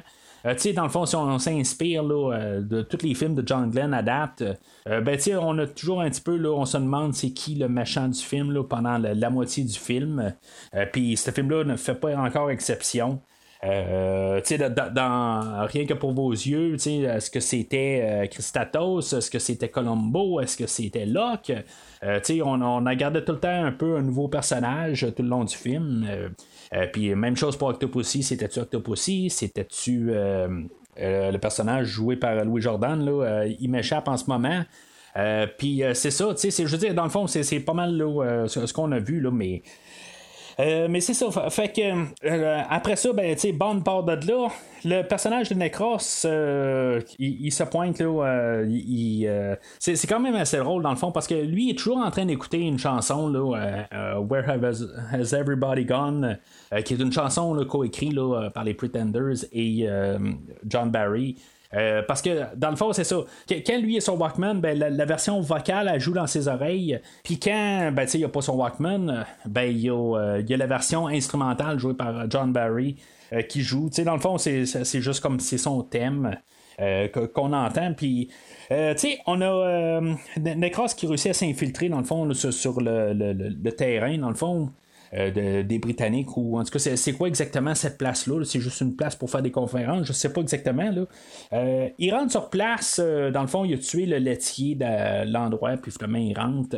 tu sais, dans le fond, si on, s'inspire euh, de tous les films de John Glenn adapte, euh, ben, tu on a toujours un petit peu, là, on se demande c'est qui le méchant du film là, pendant la, moitié du film. Puis ce film-là ne fait pas encore exception. Euh, dans, Rien que pour vos yeux, est-ce que c'était Christatos, est-ce que c'était Colombo, est-ce que c'était Locke? on, on, a gardé tout le temps un peu un nouveau personnage tout le long du film. Euh, puis même chose pour Octopussy, c'était-tu Octopussy, c'était-tu euh, euh, le personnage joué par Louis Jordan, là, il m'échappe en ce moment. puis c'est ça, tu sais, je veux dire, dans le fond, c'est pas mal ce, qu'on a vu, là, mais Euh, mais c'est ça. Fait que euh, après ça, ben, tu Bond part de là. Le personnage de Necros, euh, il, se pointe là. il, c'est, quand même assez drôle dans le fond parce que lui est toujours en train d'écouter une chanson là, Where has, Everybody Gone, qui est une chanson là, coécrite par les Pretenders et John Barry. Euh, parce que dans le fond, c'est ça. Quand lui et son Walkman, ben, la, version vocale, elle joue dans ses oreilles. Puis quand ben, il n'y a pas son Walkman, ben, il y, euh, a la version instrumentale jouée par John Barry euh, qui joue. dans le fond, c'est juste comme c'est son thème. qu'on entend. Puis, on a Necros qui réussit à s'infiltrer, dans le fond, sur, le, le, terrain, dans le fond. Euh, des Britanniques ou en tout cas c'est, quoi exactement cette place-là? c'est juste une place pour faire des conférences, je sais pas exactement. Là. Euh, il rentre sur place, euh, dans le fond, il a tué le laitier de l'endroit, puis finalement il rentre.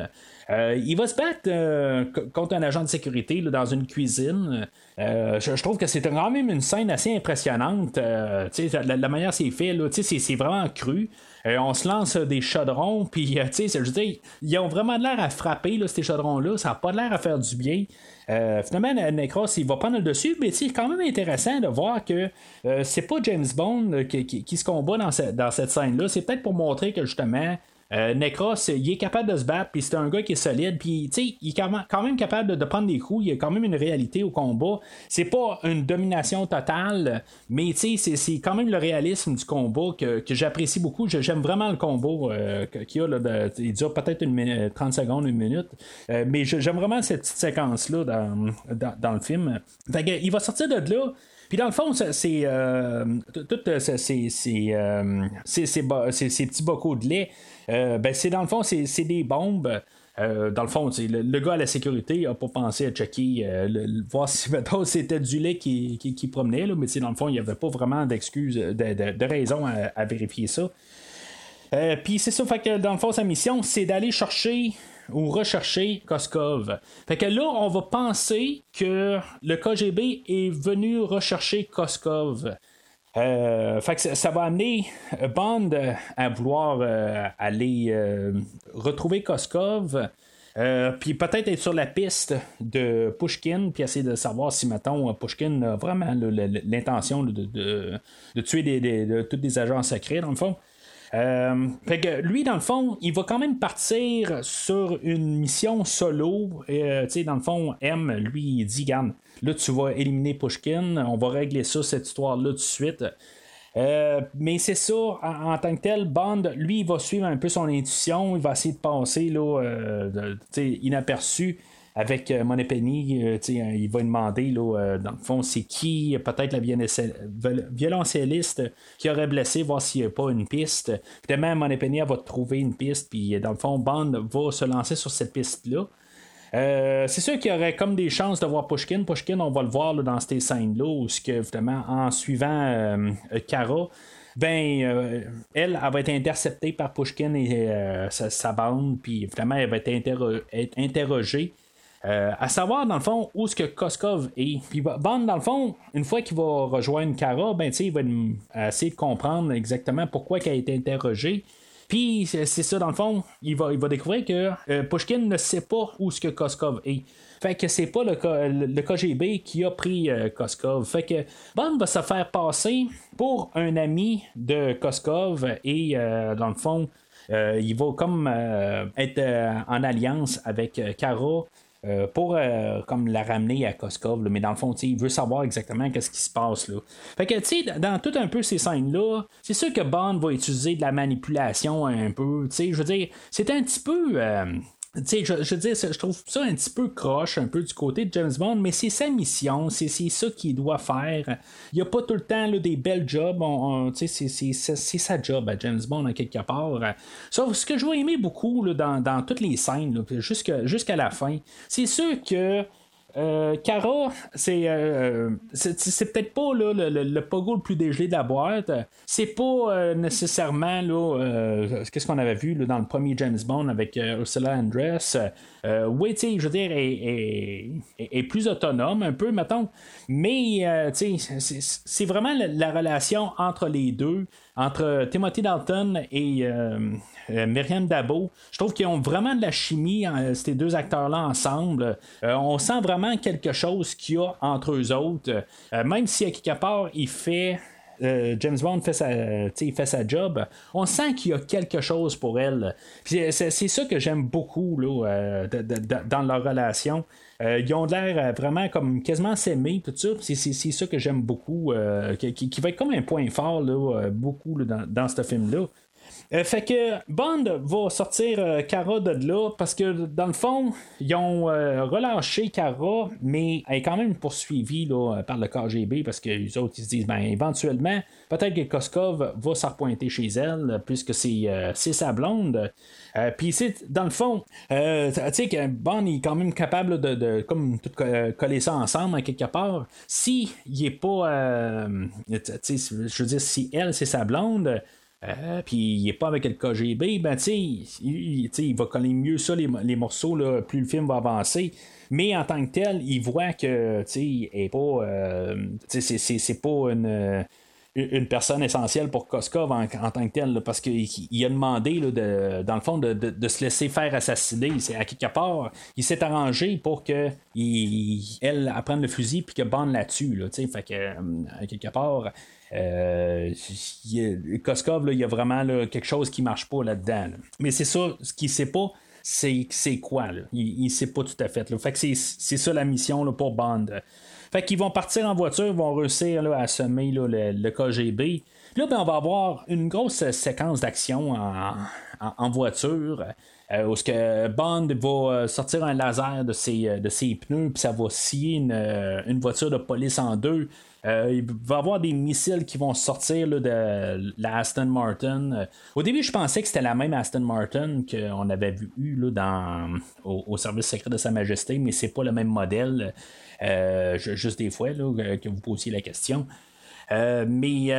il va se battre contre un agent de sécurité dans une cuisine. je, trouve que c'est quand même une scène assez impressionnante. la, la, manière c'est fait, là, c'est vraiment cru. On se lance des chaudrons, puis je veux dire, ils ont vraiment l'air à frapper ces chaudrons-là. Ça n'a pas l'air à faire du bien. Euh, finalement, Necros, il va prendre le dessus, mais c'est quand même intéressant de voir que euh, c'est pas James Bond qui, se combat dans, dans cette scène-là. C'est peut-être pour montrer que justement, euh, Necros, il est capable de se battre, puis c'est un gars qui est solide, puis il est quand même capable de, prendre des coups, il y a quand même une réalité au combat. C'est pas une domination totale, mais c'est quand même le réalisme du combat que, j'apprécie beaucoup. J'aime vraiment le combat euh, qu'il a. Là, il dure peut-être une 30 secondes, une minute, euh, mais j'aime vraiment cette petite séquence-là dans, le film. il va sortir de là. Puis dans le fond, c'est euh, tout ces, petits bocaux de lait euh, ben, c'est dans le fond, c'est des bombes. Euh, dans le fond, le, gars à la sécurité n'a pas pensé à checker, euh, voir si c'était du lait qui, qui, promenait, là, mais dans le fond, il n'y avait pas vraiment d'excuses, de, de, raison à, vérifier ça. Puis c'est ça, fait que dans le fond, sa mission, c'est d'aller chercher ou rechercher Koskov. Fait que là, on va penser que le KGB est venu rechercher Koskov. Euh, fait que ça, va amener Bond à vouloir euh, aller euh, retrouver Koskov. puis peut-être être sur la piste de Pushkin, puis essayer de savoir si, mettons, Pushkin a vraiment l'intention de, tuer des, tous des agents secrets, dans le fond. Fait que lui, dans le fond, il va quand même partir sur une mission solo. tu sais, dans le fond, M, lui, il dit, garde, Là, tu vas éliminer Pushkin. On va régler ça, cette histoire-là, tout de suite. Euh, mais c'est ça, en, tant que tel, Bond, lui, il va suivre un peu son intuition. Il va essayer de passer là, euh, inaperçu avec euh, Moneypenny. il va demander, là, dans le fond, c'est qui peut-être la violoncelliste qui aurait blessé, voir s'il n'y a pas une piste. Finalement, Moneypenny va trouver une piste, puis dans le fond, Bond va se lancer sur cette piste-là. Euh, c'est sûr qu'il y aurait comme des chances de voir Pushkin. Pushkin, on va le voir dans ces scènes-là, où que, en suivant euh, Kara, ben, euh, elle, elle va être interceptée par Pushkin et sa, bande, puis finalement, elle va être, interrogée. À savoir, dans le fond, où est-ce que Koskov est. Puis Bond, dans le fond, une fois qu'il va rejoindre Kara, ben, il va essayer de comprendre exactement pourquoi elle a été interrogée. Puis c'est ça, dans le fond, il va, il va découvrir que euh, Pushkin ne sait pas où ce que Koskov est. Fait que c'est pas le, le, KGB qui a pris euh, Koskov. Fait que Bond va se faire passer pour un ami de Koskov et euh, dans le fond, il va comme être en alliance avec Kara euh, pour euh, comme la ramener à Koskov, mais dans le fond, il veut savoir exactement qu'est-ce qui se passe là. Fait que, tu sais, dans tout un peu ces scènes-là, c'est sûr que Bond va utiliser de la manipulation un peu, tu sais, je veux dire, c'est un petit peu... Euh, je, je, trouve ça un petit peu croche, un peu du côté de James Bond, mais c'est sa mission, c'est, ça qu'il doit faire. Il n'y a pas tout le temps des belles jobs, c'est, sa job à James Bond, en quelque part. Sauf ce que je vais aimer beaucoup dans, toutes les scènes, jusqu'à la fin, c'est sûr que euh, Cara, euh, c'est, c'est, peut-être pas le, le, pogo le plus dégelé de la boîte. C'est pas euh, nécessairement là, qu'est-ce qu'on avait vu dans le premier James Bond avec Ursula Andress. oui, tu sais, je veux dire, est, est, plus autonome un peu, mettons. Mais, tu sais, c'est, vraiment la, relation entre les deux, entre Timothy Dalton et euh, Myriam Dabo. Je trouve qu'ils ont vraiment de la chimie, euh, ces deux acteurs-là ensemble. Euh, on sent vraiment vraiment quelque chose qu'il y a entre eux autres. même si à quelque part il fait euh, James Bond fait sa, fait sa job, on sent qu'il y a quelque chose pour elle. C'est, ça que j'aime beaucoup là, euh, dans leur relation. Euh, ils ont l'air vraiment comme quasiment s'aimer, tout ça. C'est, ça que j'aime beaucoup, qui, va être comme un point fort là, beaucoup dans, dans ce film-là. Euh, fait que Bond va sortir euh, Kara de là parce que dans le fond, ils ont euh, relâché Kara, mais elle est quand même poursuivie là, par le KGB parce que les autres ils se disent ben éventuellement, peut-être que Koskov va s'en repointer chez elle puisque c'est, sa blonde. Puis dans le fond, tu sais que Bond est quand même capable de, comme tout coller ça ensemble quelque part. Si il est pas, je veux dire si elle c'est sa blonde. Euh, puis il n'est pas avec le KGB, ben tu il, il, va coller mieux ça, les, morceaux, là, plus le film va avancer. Mais en tant que tel, il voit que tu est pas. Euh, c'est pas une une personne essentielle pour Koskov en, tant que tel, parce qu'il a demandé, de, dans le fond, de, se laisser faire assassiner. À quelque part, il s'est arrangé pour que elle apprenne le fusil puis que Bond la tue. Là, fait que, euh, à quelque part, euh, Koskov, il y a vraiment quelque chose qui marche pas là-dedans. Mais c'est ça, ce qu'il sait pas, c'est, quoi. Il, ne sait pas tout à fait. Fait que c'est, ça la mission pour Bond. Fait qu'ils vont partir en voiture, ils vont réussir à semer le, KGB. Là, ben, on va avoir une grosse séquence d'action en, voiture. Euh, où ce que Bond va euh, sortir un laser de ses, de ses pneus, puis ça va scier une, une, voiture de police en deux. Euh, il va y avoir des missiles qui vont sortir de la Aston Martin. Euh, au début, je pensais que c'était la même Aston Martin qu'on avait vu dans, au, service secret de Sa Majesté, mais c'est pas le même modèle. Euh, juste des fois que vous posiez la question. Mais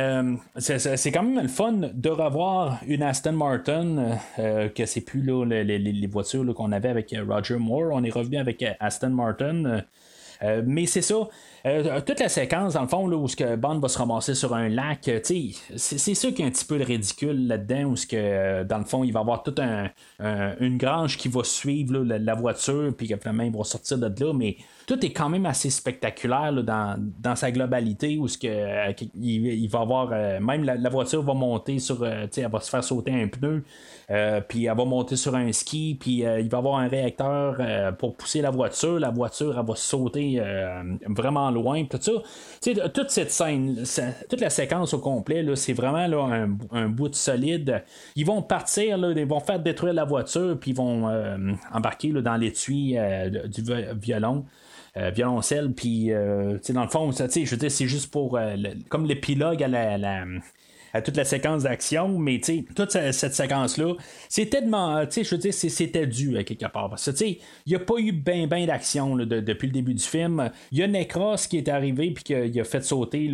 c'est quand même le fun de revoir une Aston Martin, que c'est plus les, les, voitures qu'on avait avec Roger Moore. On est revenu avec Aston Martin. mais c'est ça, euh, toute la séquence, dans le fond, là, où ce que Bond va se ramasser sur un lac, euh, c'est sûr qu'il y a un petit peu de ridicule là-dedans, où ce que, euh, dans le fond, il va avoir toute un, une grange qui va suivre la, voiture, puis que finalement, il va sortir de là, mais tout est quand même assez spectaculaire dans, sa globalité, où ce que, il, va avoir, même la, voiture va monter sur, elle va se faire sauter un pneu, puis elle va monter sur un ski, puis il va avoir un réacteur pour pousser la voiture, la voiture, elle va sauter vraiment loin, tout ça. toute cette scène, toute la séquence au complet, c'est vraiment là, un, bout de solide. Ils vont partir, là, ils vont faire détruire la voiture, puis ils vont euh, embarquer dans l'étui euh, du violon. Euh, violoncelle, puis dans le fond, je veux dire, c'est juste pour comme l'épilogue à la, à toute la séquence d'action, mais toute cette séquence-là, c'était je veux dire, c'était dû à quelque part. Parce que, il n'y a pas eu ben ben d'action depuis le début du film. Il y a Necros qui est arrivé puis qui a fait sauter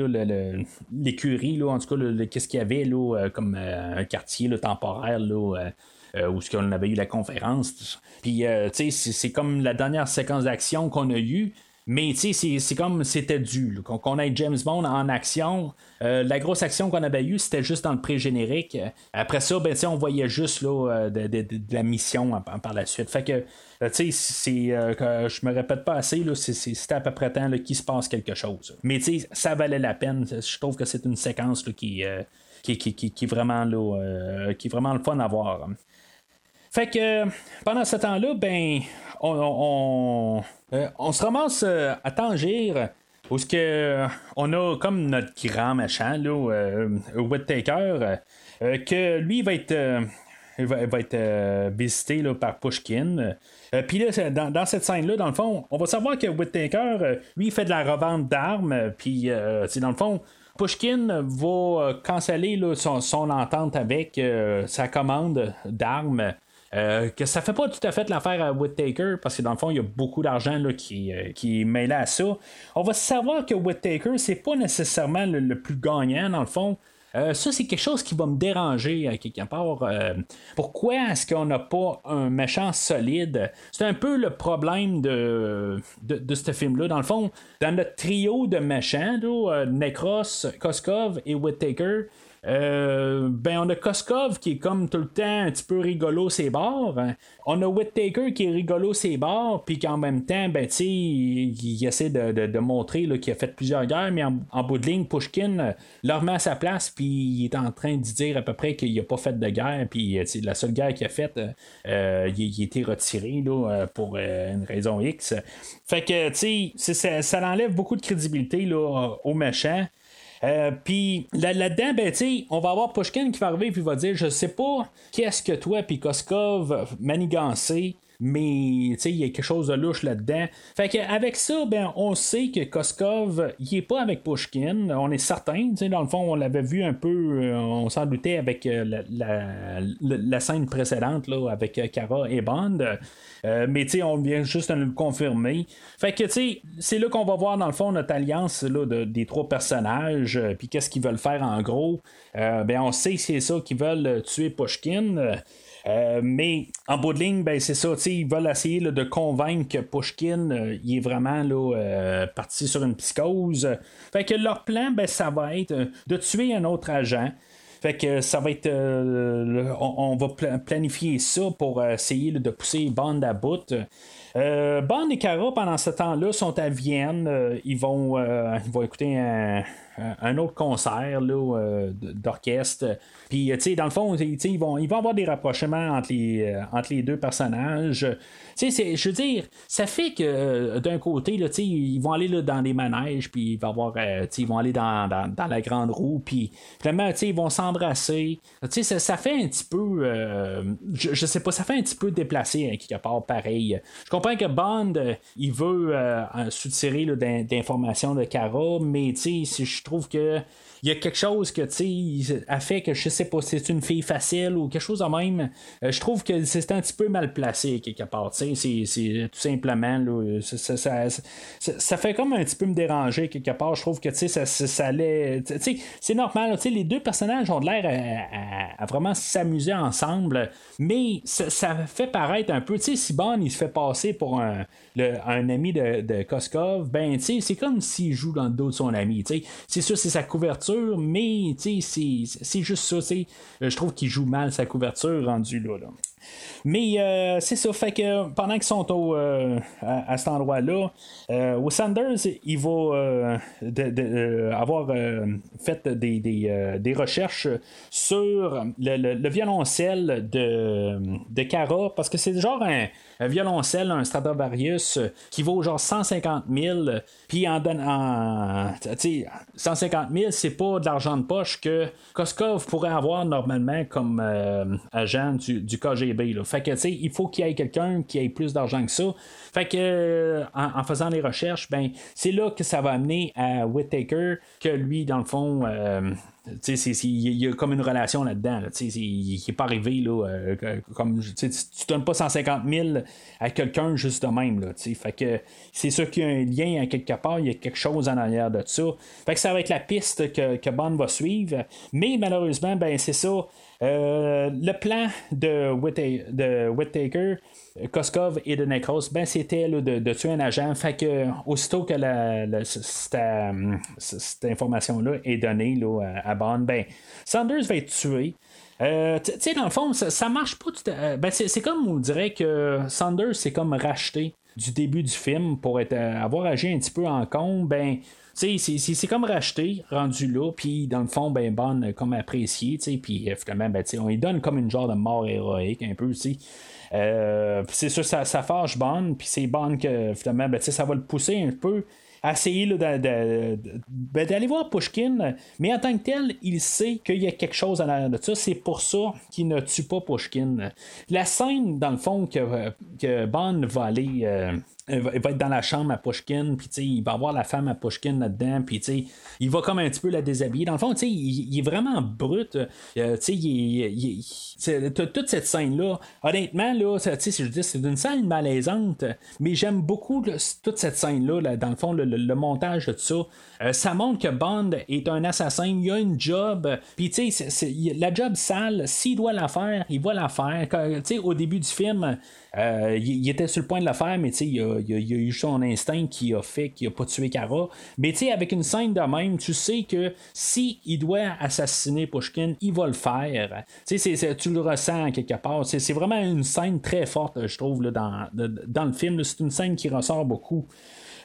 l'écurie, en tout cas, qu'est-ce qu'il y avait là, euh, comme euh, un quartier temporaire là, euh, où on avait eu la conférence. Puis, tu sais, c'est comme la dernière séquence d'action qu'on a eue. Mais tu sais, c'est comme c'était dû. Qu'on ait James Bond en action. Euh, la grosse action qu'on avait eue, c'était juste dans le pré-générique. Après ça, ben, on voyait juste là, euh, de, la mission par la suite. Fait que, euh, tu sais, je me répète pas assez, c'était à peu près temps qu'il se passe quelque chose. Mais tu sais, ça valait la peine. Je trouve que c'est une séquence qui, qui, qui, qui, vraiment, là, qui est vraiment le fun à voir. Fait que pendant ce temps-là, ben, on, euh, on, se ramasse euh, à Tangier. Où ce que on a comme notre grand machin là, euh, Whittaker, que lui va être va, être visité là, par Pushkin. Puis là, dans, cette scène-là, dans le fond, on va savoir que Whittaker, lui, fait de la revente d'armes. Puis, c'est dans le fond, Pushkin va canceller son, son, entente avec sa commande d'armes. Euh, que ça fait pas tout à fait l'affaire à Whittaker, parce que dans le fond, il y a beaucoup d'argent qui, euh, qui est mêlé à ça. On va savoir que Whittaker, c'est pas nécessairement le, plus gagnant, dans le fond. Euh, ça, c'est quelque chose qui va me déranger à quelque part. Pourquoi est-ce qu'on n'a pas un méchant solide? C'est un peu le problème de, de, ce film-là. Dans le fond, dans notre trio de méchants, Necros, Koskov et Whittaker, euh, ben, on a Koskov qui est comme tout le temps un petit peu rigolo ses bords. On a Whittaker qui est rigolo ses bords, puis qu'en même temps, ben, tu il, essaie de, montrer qu'il a fait plusieurs guerres, mais en, bout de ligne, Pushkin euh, leur met à sa place, puis il est en train de dire à peu près qu'il n'a pas fait de guerre, puis la seule guerre qu'il a faite, euh, il, a été retiré là, pour une raison X. Fait que, tu sais, ça, ça enlève beaucoup de crédibilité là, aux méchants. Euh, puis là-dedans, ben, on va avoir Pushkin qui va arriver et va dire Je sais pas qu'est-ce que toi puis Koskov manigancé mais il y a quelque chose de louche là-dedans. Fait qu'avec ça, ben, on sait que Koskov, il est pas avec Pushkin, on est certain. Dans le fond, on l'avait vu un peu, euh, on s'en doutait avec euh, la, scène précédente là, avec Kara et Bond. Euh, mais on vient juste de le confirmer. Fait que c'est là qu'on va voir dans le fond notre alliance là, des trois personnages, euh, puis qu'est-ce qu'ils veulent faire en gros. Euh, ben, on sait que c'est ça qu'ils veulent tuer Pushkin. Mais en bout de ligne, ben, c'est ça, ils veulent essayer de convaincre que Pushkin il est vraiment là, parti sur une psychose. Fait que leur plan, ben, ça va être de tuer un autre agent. Fait que ça va être. Euh, on, va planifier ça pour essayer de pousser Bond à bout. Euh, Bond et Cara, pendant ce temps-là, sont à Vienne. Euh, ils, vont, ils vont écouter un, un autre concert d'orchestre. Puis, tu sais, dans le fond, ils vont, ils vont avoir des rapprochements entre les, entre les deux personnages. Tu sais, je veux dire, ça fait que euh, d'un côté, là, ils vont aller là, dans les manèges, puis avoir, euh, ils vont aller dans, la grande roue, puis vraiment, ils vont s'embrasser. Sais, ça, fait un petit peu, euh, je, sais pas, ça fait un petit peu déplacé, hein, quelque part, pareil. Je comprends que Bond, il veut soutirer d'informations de Cara, mais sais, je trouve que il y a quelque chose que, tu sais, a fait que je sais pas si c'est une fille facile ou quelque chose de même. Euh, je trouve que c'est un petit peu mal placé quelque part. Tu sais, tout simplement, là, ça, ça, fait comme un petit peu me déranger quelque part. Je trouve que, tu sais, ça, ça, allait. Tu sais, c'est normal. Tu sais, les deux personnages ont l'air à, vraiment s'amuser ensemble, mais ça, fait paraître un peu, tu sais, si Bond il se fait passer pour un, un ami de, de Koskov, ben, tu sais, c'est comme s'il joue dans le dos de son ami. Tu sais, c'est sûr, c'est sa couverture mais c'est juste ça. Je trouve qu'il joue mal sa couverture rendue là. Mais euh, c'est ça, fait que pendant qu'ils sont au, euh, à, cet endroit-là, euh, Sanders, il va avoir fait des, des, recherches sur le, violoncelle de, de Cara, parce que c'est genre un, violoncelle, un Stradivarius qui vaut genre 150 000, puis en, en 150 000, c'est pas de l'argent de poche que Koskov pourrait avoir normalement comme agent du, du KGB. Fait que, tu sais, il faut qu'il y ait quelqu'un qui ait plus d'argent que ça. Fait que, euh, en, faisant les recherches, ben, c'est là que ça va amener à Whittaker, que lui, dans le fond, euh, il y a comme une relation là-dedans. il n'est pas arrivé là, euh, comme tu donnes pas 150 000 à quelqu'un juste de même. Là, fait que c'est sûr qu'il y a un lien à quelque part, il y a quelque chose en arrière de ça. Fait que ça va être la piste que, que Bond va suivre. Mais malheureusement, ben c'est ça. Euh, le plan de, Whittaker, Koskov et de Necros, ben, c'était de, tuer un agent. Fait que aussitôt que cette, information-là est donnée là, à Bond, ben, Sanders va être tué. Euh, tu sais, dans le fond, ça, marche pas tout à... ben, c'est comme on dirait que Sanders c'est comme racheté du début du film pour être, avoir agi un petit peu en con. Ben, c'est comme racheté, rendu là, puis dans le fond, ben, Bond comme apprécié, puis euh, finalement, ben, on lui donne comme une genre de mort héroïque, un peu, tu euh, c'est sûr, ça, ça fâche Bond, puis c'est Bond que finalement, ben, ça va le pousser un peu à essayer ben, d'aller voir Pushkin, mais en tant que tel, il sait qu'il y a quelque chose à l'arrière de ça. C'est pour ça qu'il ne tue pas Pushkin. La scène, dans le fond, que, que Bond va aller. Euh, il va, être dans la chambre à Pushkin, puis il va avoir la femme à Pushkin là-dedans, puis il va comme un petit peu la déshabiller. Dans le fond, il, il est vraiment brut. euh, il, toute cette scène-là, honnêtement, là, je dis, c'est une scène malaisante, mais j'aime beaucoup toute cette scène-là, là, dans le fond, le, montage de ça. Euh, ça montre que Bond est un assassin, il a une job, puis la job sale, s'il doit la faire, il va la faire. Au début du film, euh, il, était sur le point de la faire, mais il, a- a- eu son instinct qui a fait qu'il a pas tué Kara. Mais avec une scène de même, tu sais que si il doit assassiner Pushkin, il va le faire. Tu le ressens quelque part. C'est vraiment une scène très forte, je trouve, dans, le film. C'est une scène qui ressort beaucoup.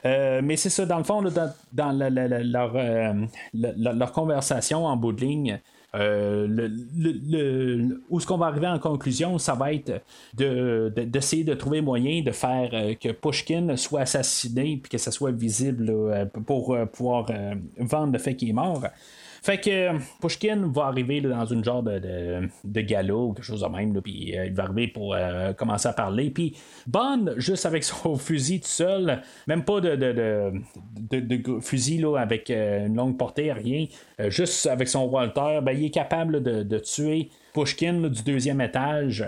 Euh, mais c'est ça, dans le fond, dans, euh, leur conversation en bout de ligne, euh, le, le- le- où est-ce qu'on va arriver en conclusion, ça va être de- de- d'essayer de, trouver moyen de faire euh, que Pushkin soit assassiné puis que ça soit visible euh, pour pouvoir vendre le fait qu'il est mort. Fait que euh, Pushkin va arriver dans une genre de, de, ou quelque chose de même, puis euh, il va arriver pour euh, commencer à parler. Puis Bond, juste avec son fusil tout seul, même pas de, de, de, fusil là, avec une longue portée, rien, juste avec son Walter, ben, il est capable de, tuer Pushkin du deuxième étage.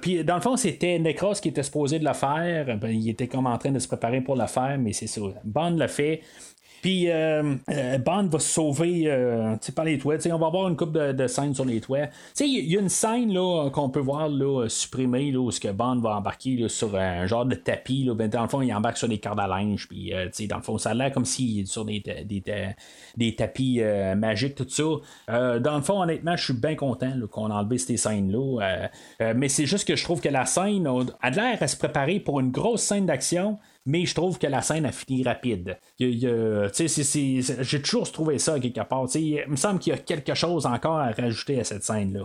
Puis dans le fond, c'était Necros qui était supposé de le faire. Ben, il était comme en train de se préparer pour le faire, mais c'est ça. Bond l'a fait. Puis euh, euh, Bond va se sauver euh, par les toits. On va avoir une coupe de, scènes sur les toits. Il y a une scène qu'on peut voir là, supprimée là, où que Bond va embarquer sur un genre de tapis. Là. Ben, dans le fond, il embarque sur des cordes à linge. Puis, euh, dans le fond, ça a l'air comme s'il est sur des, des, des tapis euh, magiques, tout ça. Euh, dans le fond, honnêtement, je suis bien content qu'on a enlevé ces scènes-là. Euh, euh, mais c'est juste que je trouve que la scène a, l'air à se préparer pour une grosse scène d'action mais je trouve que la scène a fini rapide. J'ai toujours trouvé ça quelque part. Il me semble qu'il y a quelque chose encore à rajouter à cette scène-là.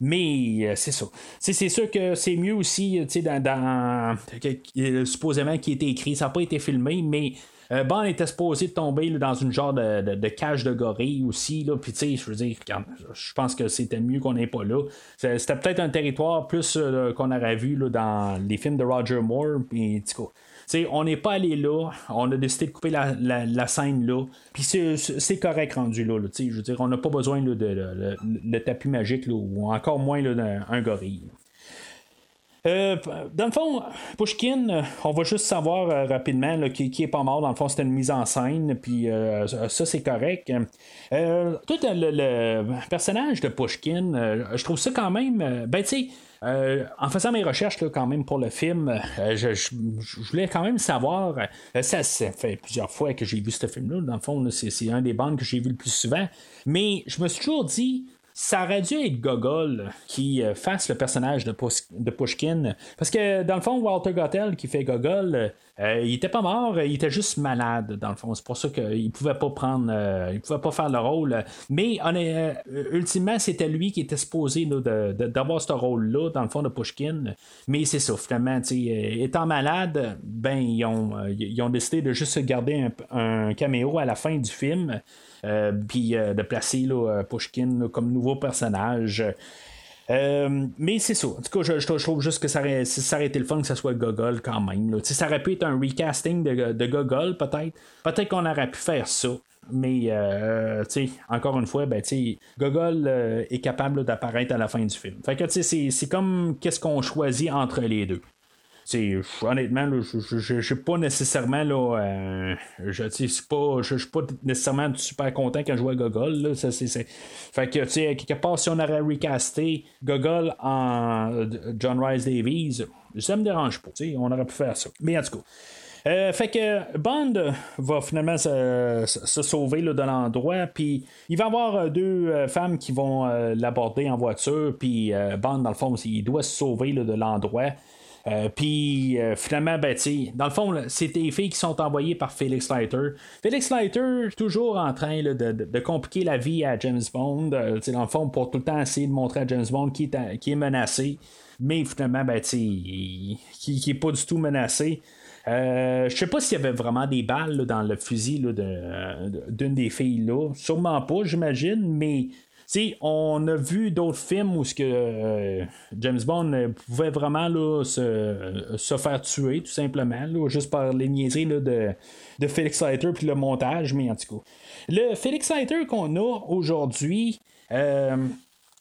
Mais euh, c'est ça. C'est sûr que c'est mieux aussi, dans, dans- que- supposément qui été écrit. Ça n'a pas été filmé, mais euh, était supposé tomber dans une genre de, cage de gorille aussi. Puis, tu je veux dire, je pense que c'était mieux qu'on n'ait pas là. C'était peut-être un territoire plus euh, qu'on aurait vu là, dans les films de Roger Moore. On n'est pas allé là, on a décidé de couper la, la- scène là, puis c'est, correct rendu là, je veux dire, on n'a pas besoin là, de, tapis magique là, ou encore moins d'un un gorille. Euh, dans le fond, Pushkin, euh, on va juste savoir euh, rapidement qui, qui est pas mort. Dans le fond, c'était une mise en scène, puis ça, c'est correct. Tout le, personnage de Pushkin, je trouve ça quand même. ben, tu sais. en faisant mes recherches là, quand même pour le film, je, voulais quand même savoir. ça, ça fait plusieurs fois que j'ai vu ce film-là. Dans le fond, c'est un des bandes que j'ai vu le plus souvent. Mais je me suis toujours dit, ça aurait dû être Gogol qui euh, fasse le personnage de, Pus- de Pushkin. Parce que dans le fond, Walter Gottel qui fait Gogol, euh, il était pas mort, il était juste malade dans le fond. C'est pour ça qu'il pouvait pas prendre, euh, il pouvait pas faire le rôle. Mais ultimement, c'était lui qui était supposé d'avoir ce rôle-là dans le fond de Pushkin. Mais c'est ça, finalement, étant malade, ben ils ont, ils ont décidé de juste garder un, un caméo à la fin du film. Euh, puis euh, de placer euh, Pushkin comme nouveau personnage. Mais c'est ça. En tout cas, je, trouve juste que ça aurait, ça aurait été le fun que ça soit Gogol quand même. Ça aurait pu être un recasting de, Gogol, peut-être. Peut-être qu'on aurait pu faire ça. Mais, encore une fois, ben, Gogol est capable d'apparaître à la fin du film. Fait que, c'est comme qu'est-ce qu'on choisit entre les deux. Honnêtement, là, je- suis pas nécessairement là. euh, je c'est pas. Je suis pas nécessairement super content quand je vois Gogol. Là, ça, c'est, Fait que tu sais, quelque part, si on aurait recasté Gogol en John Rice Davies, ça me dérange pas. On aurait pu faire ça. Mais en tout cas. Euh, fait que Bond va finalement se, se- sauver là, de l'endroit, puis il va avoir euh, deux euh, femmes qui vont l'aborder en voiture, puis Bond, dans le fond, il doit se sauver là, de l'endroit. Euh, puis euh, finalement, ben, dans le fond, c'est des filles qui sont envoyées par Felix Leiter. Felix Leiter, toujours en train de, compliquer la vie à James Bond, euh, dans le fond, pour tout le temps essayer de montrer à James Bond qui est, est menacé. Mais finalement, ben, qui, qui est pas du tout menacé. Je sais pas s'il y avait vraiment des balles dans le fusil là, de- de- d'une des filles là. Sûrement pas, j'imagine, mais sais, on a vu d'autres films où que euh, James Bond euh, pouvait vraiment là, se, faire tuer, tout simplement, là, juste par les niaiseries de, de Felix Leiter puis le montage, mais en tout cas. Le Felix Leiter qu'on a aujourd'hui, euh,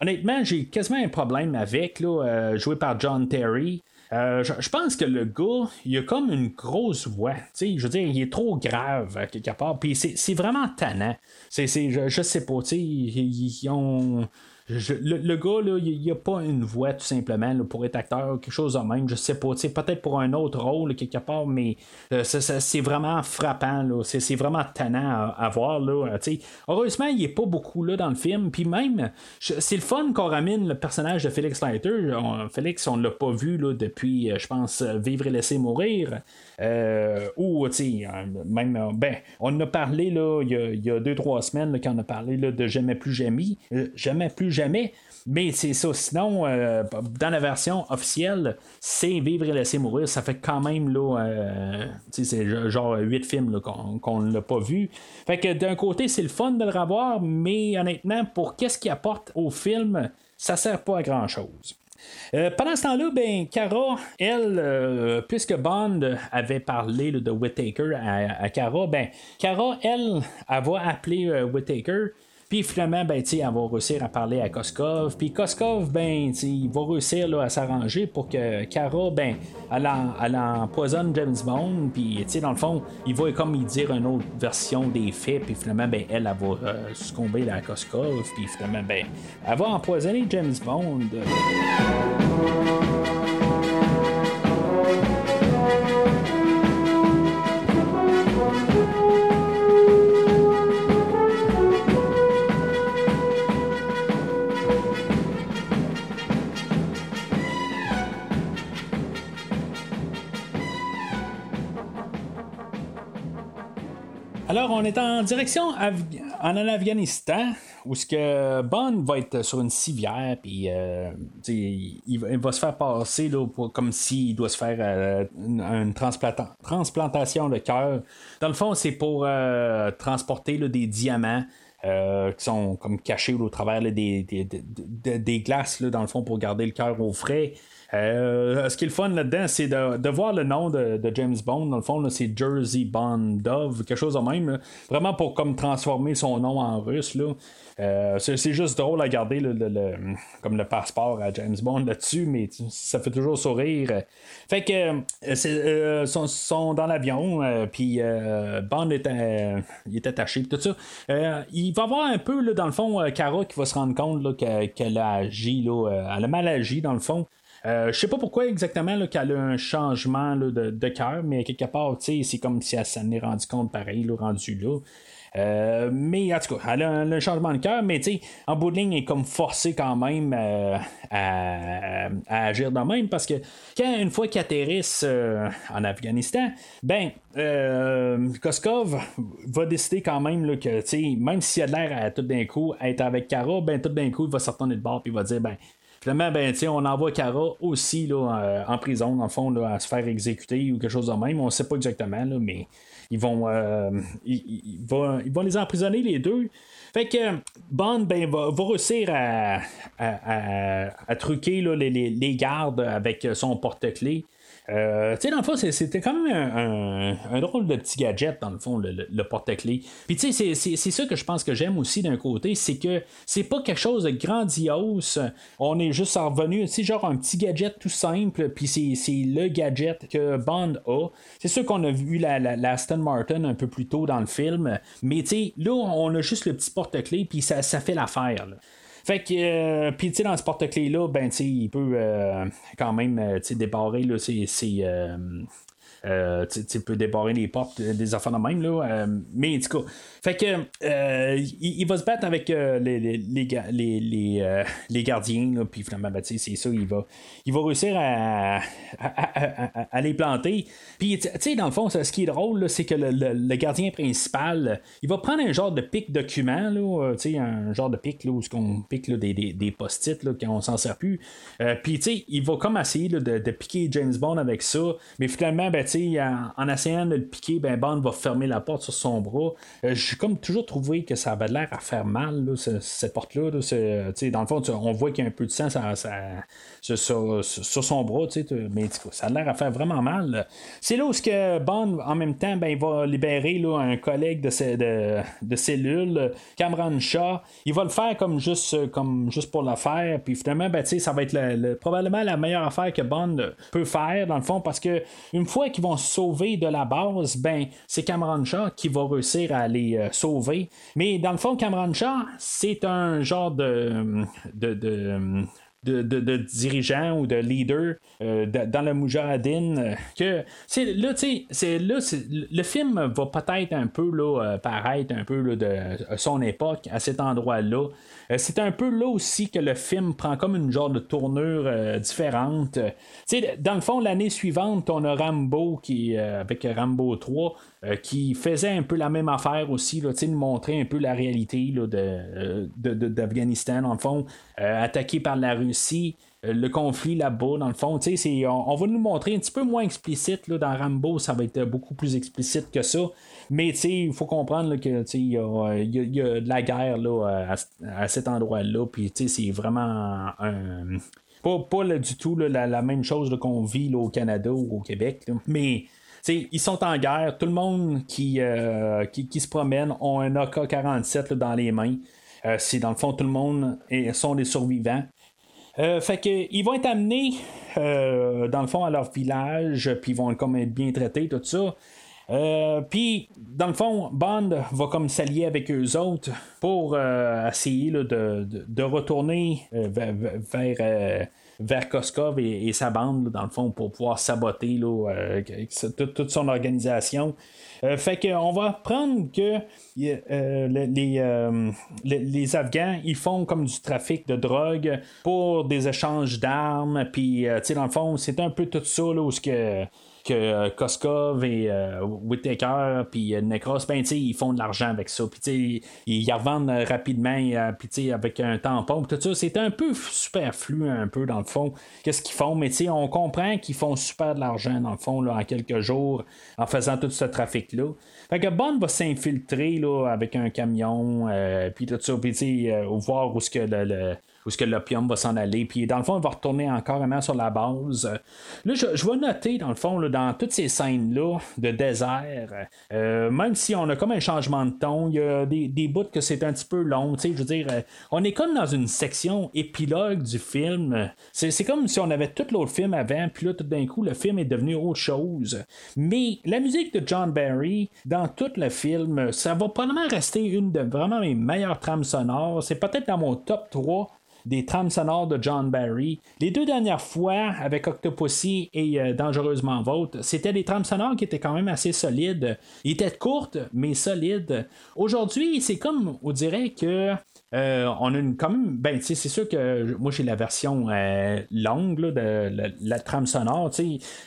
honnêtement, j'ai quasiment un problème avec, là, euh, joué par John Terry. Euh, je, pense que le gars, il a comme une grosse voix. Je veux dire, il est trop grave quelque part. Puis c'est vraiment tannant. C'est, je, sais pas, ils, ils ont. Le, le gars, là, il n'y a pas une voix tout simplement là, pour être acteur, quelque chose de même, je sais pas. Peut-être pour un autre rôle quelque part, mais euh, c'est vraiment frappant. C'est, vraiment tannant à, voir. Là, euh. Heureusement, il n'est pas beaucoup là dans le film. Puis même, c'est le fun qu'on ramène le personnage de Félix Leiter. Félix, on ne l'a pas vu là, depuis, euh, je pense, Vivre et laisser mourir. Euh, ou, tu euh, même, euh, ben, on a parlé là, il y a, il y deux, trois semaines, là, quand on a parlé de Jamais plus jamais. jamais plus jamais. Mais c'est ça. Sinon, dans la version officielle, c'est Vivre et laisser mourir. Ça fait quand même, là, euh, c'est genre huit films là, qu'on qu'on ne l'a pas vu. Fait que d'un côté, c'est le fun de le revoir, mais honnêtement, pour qu'est-ce qu'il apporte au film, ça sert pas à grand chose. Euh, pendant ce temps-là, ben, Cara, elle, euh, puisque Bond avait parlé de Whittaker à, à Cara, ben, Cara, elle, elle va appeler euh, Whittaker. Puis finalement, ben, elle va réussir à parler à Koskov. Puis Koskov, ben, il va réussir là, à s'arranger pour que Cara, ben, elle, empoisonne James Bond. Puis, dans le fond, il va comme y dire une autre version des faits. Puis finalement, ben, elle, elle va euh, succomber à Koskov. Puis finalement, ben, elle va empoisonner James Bond. En direction en Afghanistan, où ce que Bond va être sur une civière, puis euh, il, va- se faire passer comme s'il doit se faire euh, une, une transplanta- transplantation de cœur. Dans le fond, c'est pour euh, transporter des diamants. qui sont comme cachés au travers des, glaces, dans le fond, pour garder le cœur au frais. Euh, ce qui est le fun là-dedans, c'est de, voir le nom de, James Bond. Dans le fond, c'est Jersey Bond Dove, quelque chose de même. Vraiment pour comme transformer son nom en russe. Euh, c'est, juste drôle à garder le, comme le passeport à James Bond là-dessus, mais ça fait toujours sourire. Fait que euh, euh, sont, dans l'avion, euh, puis Bond est, attaché, tout ça. Il va avoir un peu, là, dans le fond, Cara qui va se rendre compte qu'elle a agi, là, elle a mal agi, dans le fond. Euh, je sais pas pourquoi exactement qu'elle a un changement de, cœur, mais quelque part, c'est comme si elle s'en est rendu compte pareil, là, rendu là. Euh, mais en tout cas, elle a un, un changement de cœur, mais en bout de ligne, elle est comme forcée quand même euh, à, agir de même parce que quand une fois qu'ils atterrissent euh, en Afghanistan, ben, Koskov va décider quand même que, même s'il a l'air à tout d'un coup être avec Kara, ben, tout d'un coup, il va se retourner de bord et il va dire, ben, Finalement, ben, on envoie Cara aussi là, euh, en prison, dans le fond, là, à se faire exécuter ou quelque chose de même. On ne sait pas exactement, là, mais ils vont, euh, ils, vont, ils vont les emprisonner les deux. Fait que Bond ben, va, va réussir à, à, truquer là, les- les gardes avec son porte-clés. Euh, tu sais, dans le fond, c'était quand même un, un- drôle de petit gadget, dans le fond, le, porte-clés. Puis, tu sais, c'est- ça que je pense que j'aime aussi d'un côté, c'est que c'est pas quelque chose de grandiose. On est juste revenu, tu genre un petit gadget tout simple, puis c'est le gadget que Bond a. C'est sûr qu'on a vu la, la, la Aston Martin un peu plus tôt dans le film, mais tu sais, là, on a juste le petit porte-clés, puis ça, ça fait l'affaire. Fait que, euh, puis tu sais, dans ce porte-clés-là, ben, tu sais, il peut euh, quand même, euh, tu sais, débarrer, là, c'est. c'est, euh, tu peux débarrer les portes euh, des affaires de même, là. euh, mais en tout cas, fait que il, va se battre avec les, les, les, les, les, gardiens, là, puis finalement, ben, c'est ça, il va, il va réussir à, à, les planter. Puis, tu sais, dans le fond, ce qui est drôle, c'est que le, le- le gardien principal, il va prendre un genre de pic document, là, un genre de pic, là, où on pique là, des, des, des post-it, quand on s'en sert plus. Puis, tu sais, il va comme essayer de, de piquer James Bond avec ça, mais finalement, ben, en, essayant de le piquer, ben, Bond va fermer la porte sur son bras. J'ai comme toujours trouvé que ça avait l'air à faire mal, cette porte-là. dans le fond, on voit qu'il y a un peu de sang sur, son bras, mais ça a l'air à faire vraiment mal. C'est là où que Bond, en même temps, ben, il va libérer là, un collègue de, cellule, Cameron Shaw. Il va le faire comme juste, comme juste pour le faire, puis finalement, ben, ça va être probablement la meilleure affaire que Bond peut faire, dans le fond, parce que une fois qu'ils vont sauver de la base, ben, c'est Cameron Shaw qui va réussir à les euh, sauver. Mais dans le fond, Cameron Shaw, c'est un genre de, de, de de, ou de leader euh, dans le Mujahideen euh, que c'est là là le film va peut-être un peu là paraître un peu de son époque à cet endroit là c'est un peu là aussi que le film prend comme une genre de tournure différente tu sais dans le fond l'année suivante on a Rambo qui avec Rambo 3 qui faisait un peu la même affaire aussi, là, de montrer un peu la réalité là, de, d'Afghanistan, de, en fond, attaqué par la Russie. Euh, le conflit là-bas, dans le fond, c'est, on, va nous montrer un petit peu moins explicite. Là, dans Rambo, ça va être beaucoup plus explicite que ça. Mais il faut comprendre qu'il y, a, y, a de la guerre là, à, cet endroit-là. Puis c'est vraiment un. Pas, pas du tout la, même chose qu'on vit au Canada ou au Québec. Mais ils sont en guerre. Tout le monde qui, euh, qui, se promène ont un AK-47 dans les mains. Euh, c'est dans le fond, tout le monde sont des survivants. Euh, fait que ils vont être amenés euh, dans le fond à leur village, puis ils vont comme être bien traités, tout ça. Euh, puis, dans le fond, Bond va comme s'allier avec eux autres pour essayer de, de, retourner vers, vers, Koskov et, sa bande, dans le fond, pour pouvoir saboter là, toute son organisation. Euh, fait qu'on va prendre que euh, euh, les, les, Afghans, ils font comme du trafic de drogue pour des échanges d'armes. Puis, tu sais, dans le fond, c'est un peu tout ça là, où ce que que euh, Koskov et euh, Whittaker puis euh, Necros, ben, ils font de l'argent avec ça. Puis ils revendent rapidement puis avec un tampon. Tout ça, c'est un peu superflu un peu dans le fond. Qu'est-ce qu'ils font? Mais on comprend qu'ils font super de l'argent dans le fond là, en quelques jours en faisant tout ce trafic-là. Fait que Bond va s'infiltrer avec un camion, puis tout ça, puis voir où ce que le où ce que l'opium va s'en aller. Puis dans le fond, il va retourner encore carrément sur la base. Là, je, vais noter, dans le fond, là, dans toutes ces scènes-là de désert, euh, même si on a comme un changement de ton, il y a des, des bouts que c'est un petit peu long. Je veux dire, euh, on est comme dans une section épilogue du film. C'est comme si on avait tout l'autre film avant, puis là, tout d'un coup, le film est devenu autre chose. Mais la musique de John Barry, dans tout le film, ça va probablement rester une de vraiment mes meilleures trames sonores. C'est peut-être dans mon top 3 des trames sonores de John Barry. Les deux dernières fois, avec Octopussy et euh, Dangereusement Vôtre, c'était des trames sonores qui étaient quand même assez solides. Ils étaient courtes, mais solides. Aujourd'hui, c'est comme, on dirait que euh, on a une quand même. Ben, c'est sûr que moi j'ai la version euh, longue de la, trame sonore.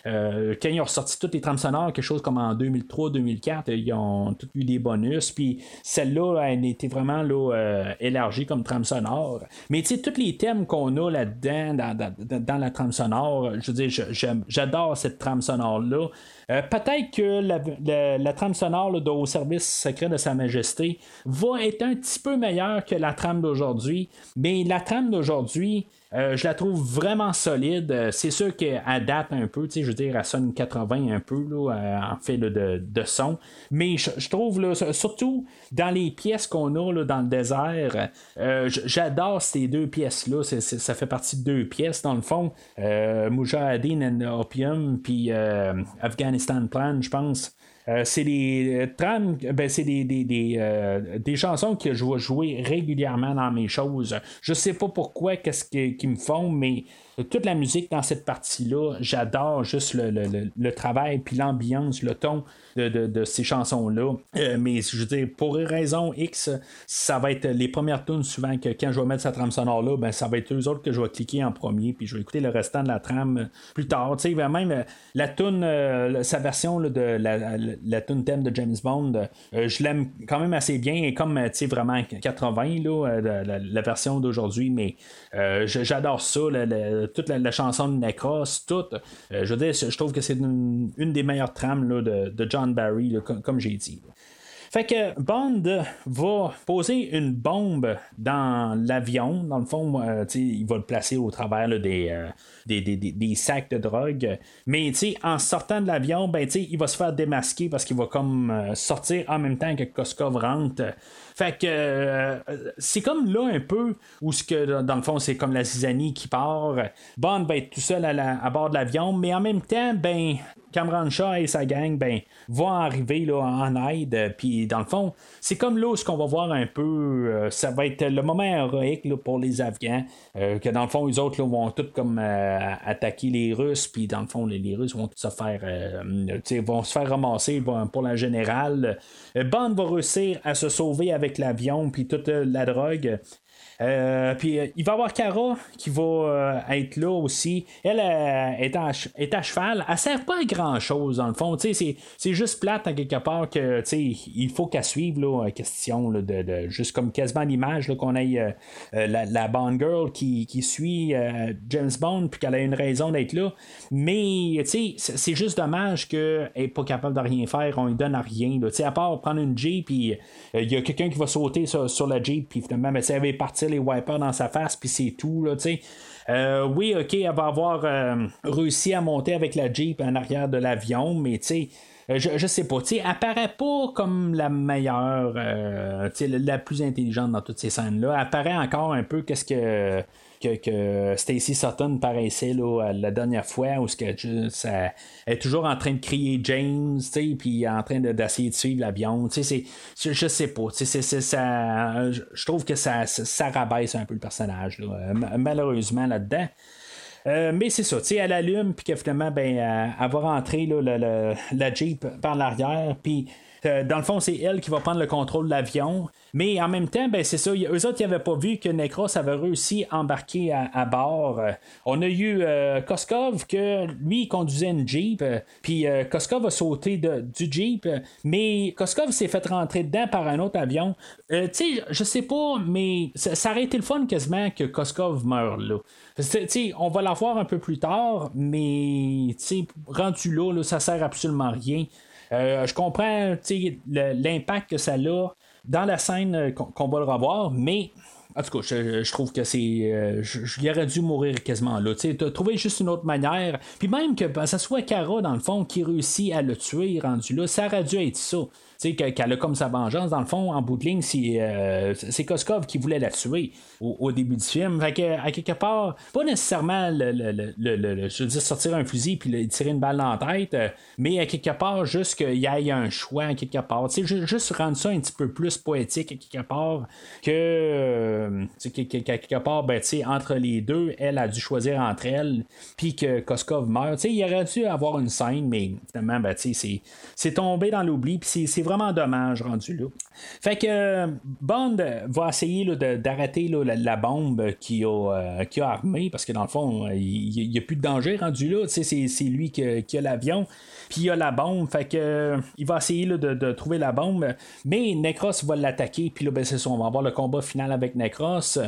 Euh, quand ils ont ressorti toutes les trames sonores, quelque chose comme en 2003-2004, ils ont tous eu des bonus. Puis celle-là, elle était vraiment là, élargie comme trame sonore. Mais tu sais, tous les thèmes qu'on a là-dedans, dans, la trame sonore, je veux dire, j'adore cette trame sonore-là. Peut-être que la, trame sonore de Au service secret de Sa Majesté va être un petit peu meilleure que la trame d'aujourd'hui. Mais la trame d'aujourd'hui, euh, je la trouve vraiment solide. Euh, c'est sûr qu'elle date un peu, je veux dire, elle sonne 80 un peu euh, en fait de, son. Mais je, trouve, surtout dans les pièces qu'on a là, dans le désert, j'adore ces deux pièces-là. ça fait partie de deux pièces, dans le fond. Mujahideen and Opium, puis Afghanistan Plan, je pense. Euh, c'est des euh, trames, ben, c'est des, des, des, euh, des, chansons que je vais jouer régulièrement dans mes choses. Je sais pas pourquoi, qu'est-ce qu'ils me font, mais toute la musique dans cette partie-là, j'adore juste le, le, le, travail, puis l'ambiance, le ton de, de, ces chansons-là. Euh, mais je veux dire, pour raison X, ça va être les premières tunes souvent que quand je vais mettre cette trame sonore-là, ben, ça va être eux autres que je vais cliquer en premier, puis je vais écouter le restant de la trame plus tard. Tu sais, même euh, la tune, euh, sa version de la tune thème de James Bond, je l'aime quand même assez bien, et comme tu sais vraiment 80 là, la, version d'aujourd'hui, mais j'adore ça, toute la, chanson de Necros, toute. je veux dire, je trouve que c'est une, des meilleures trames de, de, John Barry, comme, j'ai dit. Fait que Bond va poser une bombe dans l'avion. Dans le fond, il va le placer au travers des, des, sacs de drogue. Mais en sortant de l'avion, ben, il va se faire démasquer parce qu'il va comme euh, sortir en même temps que Koskov rentre. Fait que euh, c'est comme là un peu où ce que dans le fond c'est comme la zizanie qui part. Bond va être tout seul à, bord de l'avion, mais en même temps, ben Cameron Shaw et sa gang ben, vont arriver là, en aide. Puis dans le fond, c'est comme là où ce qu'on va voir un peu, euh, ça va être le moment héroïque pour les Afghans. que dans le fond, les autres vont tout comme attaquer les Russes, puis dans le fond, les, Russes vont se faire, euh, vont se faire ramasser pour la générale. Bond va réussir à se sauver avec l'avion, puis toute la drogue. Euh, puis euh, il va y avoir Cara qui va euh, être là aussi. Elle est, à, cheval. Elle sert pas à grand chose dans le fond. C'est, juste plate à quelque part que il faut qu'elle suive là, question de, juste comme quasiment l'image qu'on ait la, Bond Girl qui, qui suit James Bond puis qu'elle a une raison d'être là. Mais c'est juste dommage qu'elle n'est pas capable de rien faire. On lui donne à rien. À part prendre une Jeep, puis il y a quelqu'un qui va sauter sur, la Jeep, puis finalement, mais, elle va partir les wipers dans sa face, puis c'est tout, là, tu sais. Euh, oui, ok, elle va avoir euh, réussi à monter avec la Jeep en arrière de l'avion, mais tu sais. Euh, je, je, sais pas, tu sais, elle paraît pas comme la meilleure, sais la plus intelligente dans toutes ces scènes-là. Elle paraît encore un peu qu'est-ce que que, Stacy Sutton paraissait la dernière fois où que, ça, elle est toujours en train de crier James, puis en train d'essayer de, suivre l'avion. Je, sais pas. Je trouve que ça, rabaisse un peu le personnage, là, malheureusement, là-dedans. Euh, mais c'est ça, elle allume, puis que finalement, ben, elle, va rentrer la Jeep par l'arrière, puis euh, dans le fond, c'est elle qui va prendre le contrôle de l'avion. Mais en même temps, ben, c'est ça. Eux autres, ils n'avaient pas vu que Necros avait réussi à embarquer à, bord. Euh, on a eu euh, Koskov, que lui, conduisait une Jeep. puis Koskov a sauté du Jeep. Mais Koskov s'est fait rentrer dedans par un autre avion. tu sais, je sais pas, mais ça, aurait été le fun quasiment que Koskov meure là. on va la voir un peu plus tard, mais rendu là, là, ça sert absolument à rien. Euh, je comprends l'impact que ça a dans la scène euh, qu'on va le revoir, mais en tout cas, je, trouve que c'est. Euh, aurait dû mourir quasiment là. Tu as trouvé juste une autre manière. Puis même que ben, ça soit Kara, dans le fond, qui réussit à le tuer rendu là, ça aurait dû être ça qu'elle a comme sa vengeance, dans le fond, en bout de ligne, c'est, euh, Koskov qui voulait la tuer au, début du film. Fait que, à quelque part, pas nécessairement le, je veux dire, sortir un fusil puis tirer une balle dans la tête, euh, mais à quelque part, juste qu'il y ait un choix, à quelque part. juste rendre ça un petit peu plus poétique, à quelque part, que, euh, quelque part, ben, entre les deux, elle a dû choisir entre elles, puis que Koskov meurt. il aurait dû avoir une scène, mais finalement, ben, c'est tombé dans l'oubli, puis c'est vraiment dommage rendu là. Fait que Bond va essayer d'arrêter la, bombe qui a, euh, a armé, parce que dans le fond, il n'y a plus de danger rendu là. C'est lui qui, qui a l'avion. Puis il a la bombe, fait que il va essayer de, trouver la bombe, mais Necros va l'attaquer, puis là, ben, c'est ça, on va avoir le combat final avec Necros.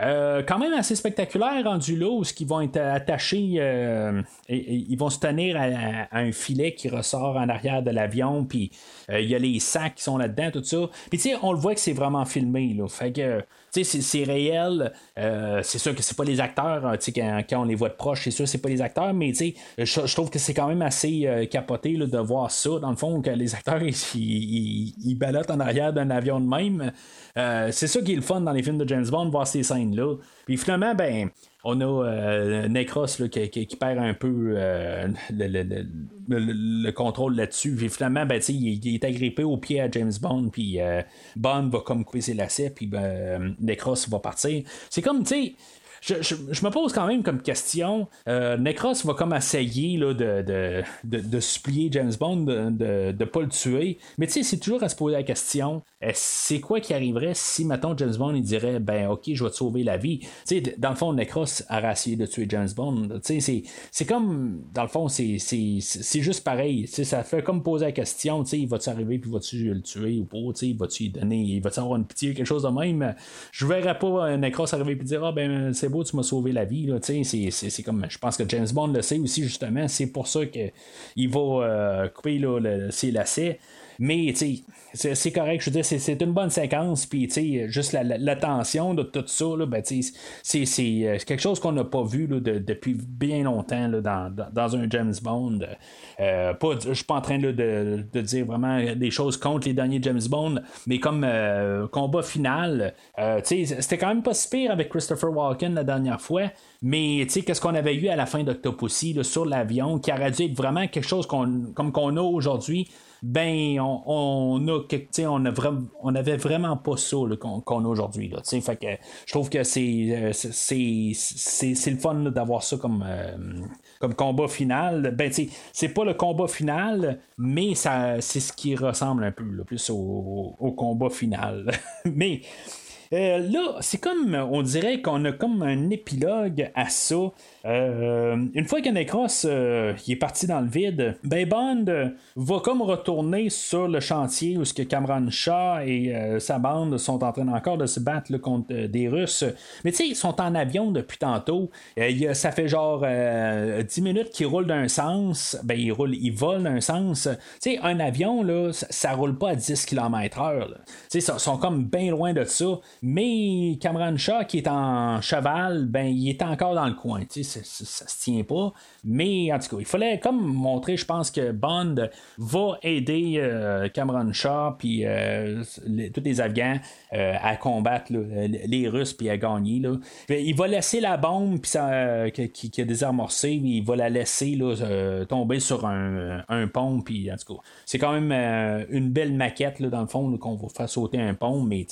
Euh, quand même assez spectaculaire rendu là, où ils vont être attachés, euh, et, ils vont se tenir à, un filet qui ressort en arrière de l'avion, puis il y a les sacs qui sont là-dedans, tout ça. Puis tu sais, on le voit que c'est vraiment filmé, là. Fait que c'est réel. Euh, c'est sûr que c'est pas les acteurs, hein, quand, quand, on les voit de proche, c'est sûr que c'est pas les acteurs, mais je, je trouve que c'est quand même assez euh, capoté de voir ça, dans le fond, que les acteurs ils, ils, en arrière d'un avion de même. Euh, c'est ça qui est le fun dans les films de James Bond, voir ces scènes-là. Puis finalement, ben, on a euh, Necros qui, perd un peu euh, le, contrôle là-dessus. Puis finalement, ben, il, est agrippé au pied à James Bond, puis Bond va comme couper ses lacets, puis ben, Necros va partir. C'est comme, tu sais, je, je, me pose quand même comme question. Euh, Necros va comme essayer là, de, de, de, supplier James Bond de ne pas le tuer. Mais tu sais, c'est toujours à se poser la question c'est quoi qui arriverait si, mettons, James Bond il dirait ben ok, je vais te sauver la vie. Tu sais, dans le fond, Necros a essayé de tuer James Bond. Tu sais, c'est comme, dans le fond, c'est juste pareil. Tu sais, ça fait comme poser la question, tu sais, il va-tu arriver puis va-tu le tuer ou pas? Tu sais, va-tu lui donner, il va-tu avoir une pitié, quelque chose de même? Je verrais pas Necros arriver puis dire ah ben c'est beau, tu m'as sauvé la vie. Tu sais, c'est comme, je pense que James Bond le sait aussi justement. C'est pour ça qu'il va euh, couper là, le, ses lacets. Mais, c'est correct. Je veux dire, c'est une bonne séquence. Puis, juste la, tension de tout ça, ben, sais, c'est euh, quelque chose qu'on n'a pas vu depuis bien longtemps dans, un James Bond. Euh, je suis pas en train de, dire vraiment des choses contre les derniers James Bond, mais comme euh, combat final, sais, c'était quand même pas si pire avec Christopher Walken la dernière fois. Mais tu sais, qu'est-ce qu'on avait eu à la fin d'Octopussy sur l'avion, qui aurait dû vraiment quelque chose comme qu'on a aujourd'hui, ben on, on on, a vraiment, on avait vraiment pas ça qu'on, a aujourd'hui. Là, fait que je trouve que c'est, euh, c'est, le fun d'avoir ça comme, euh, comme combat final. Ben c'est pas le combat final, mais ça c'est ce qui ressemble un peu plus au, au combat final. mais euh, là, c'est comme, on dirait qu'on a comme un épilogue à ça. Euh, une fois que Necros euh, est parti dans le vide, ben Bond va comme retourner sur le chantier où ce que Cameron Shaw et sa bande sont en train encore de se battre contre des Russes. Mais tu sais, ils sont en avion depuis tantôt. ça fait genre 10 minutes qu'ils roulent d'un sens. Ben, ils roulent, ils volent d'un sens. Tu sais, un avion, là, ça, roule pas à 10 km/h. Tu sais, ils sont comme bien loin de ça. Mais Cameron Shaw, qui est en cheval, ben, il est encore dans le coin. Ça, ça, se tient pas. Mais en tout cas, il fallait comme montrer, je pense que Bond va aider euh, Cameron Shaw puis euh, tous les Afghans euh, à combattre les Russes puis à gagner. Là. Il va laisser la bombe puis ça, qui, qui, a désamorcé, il va la laisser là, tomber sur un, pont. Puis en tout cas, c'est quand même une belle maquette dans le fond qu'on va faire sauter un pont, mais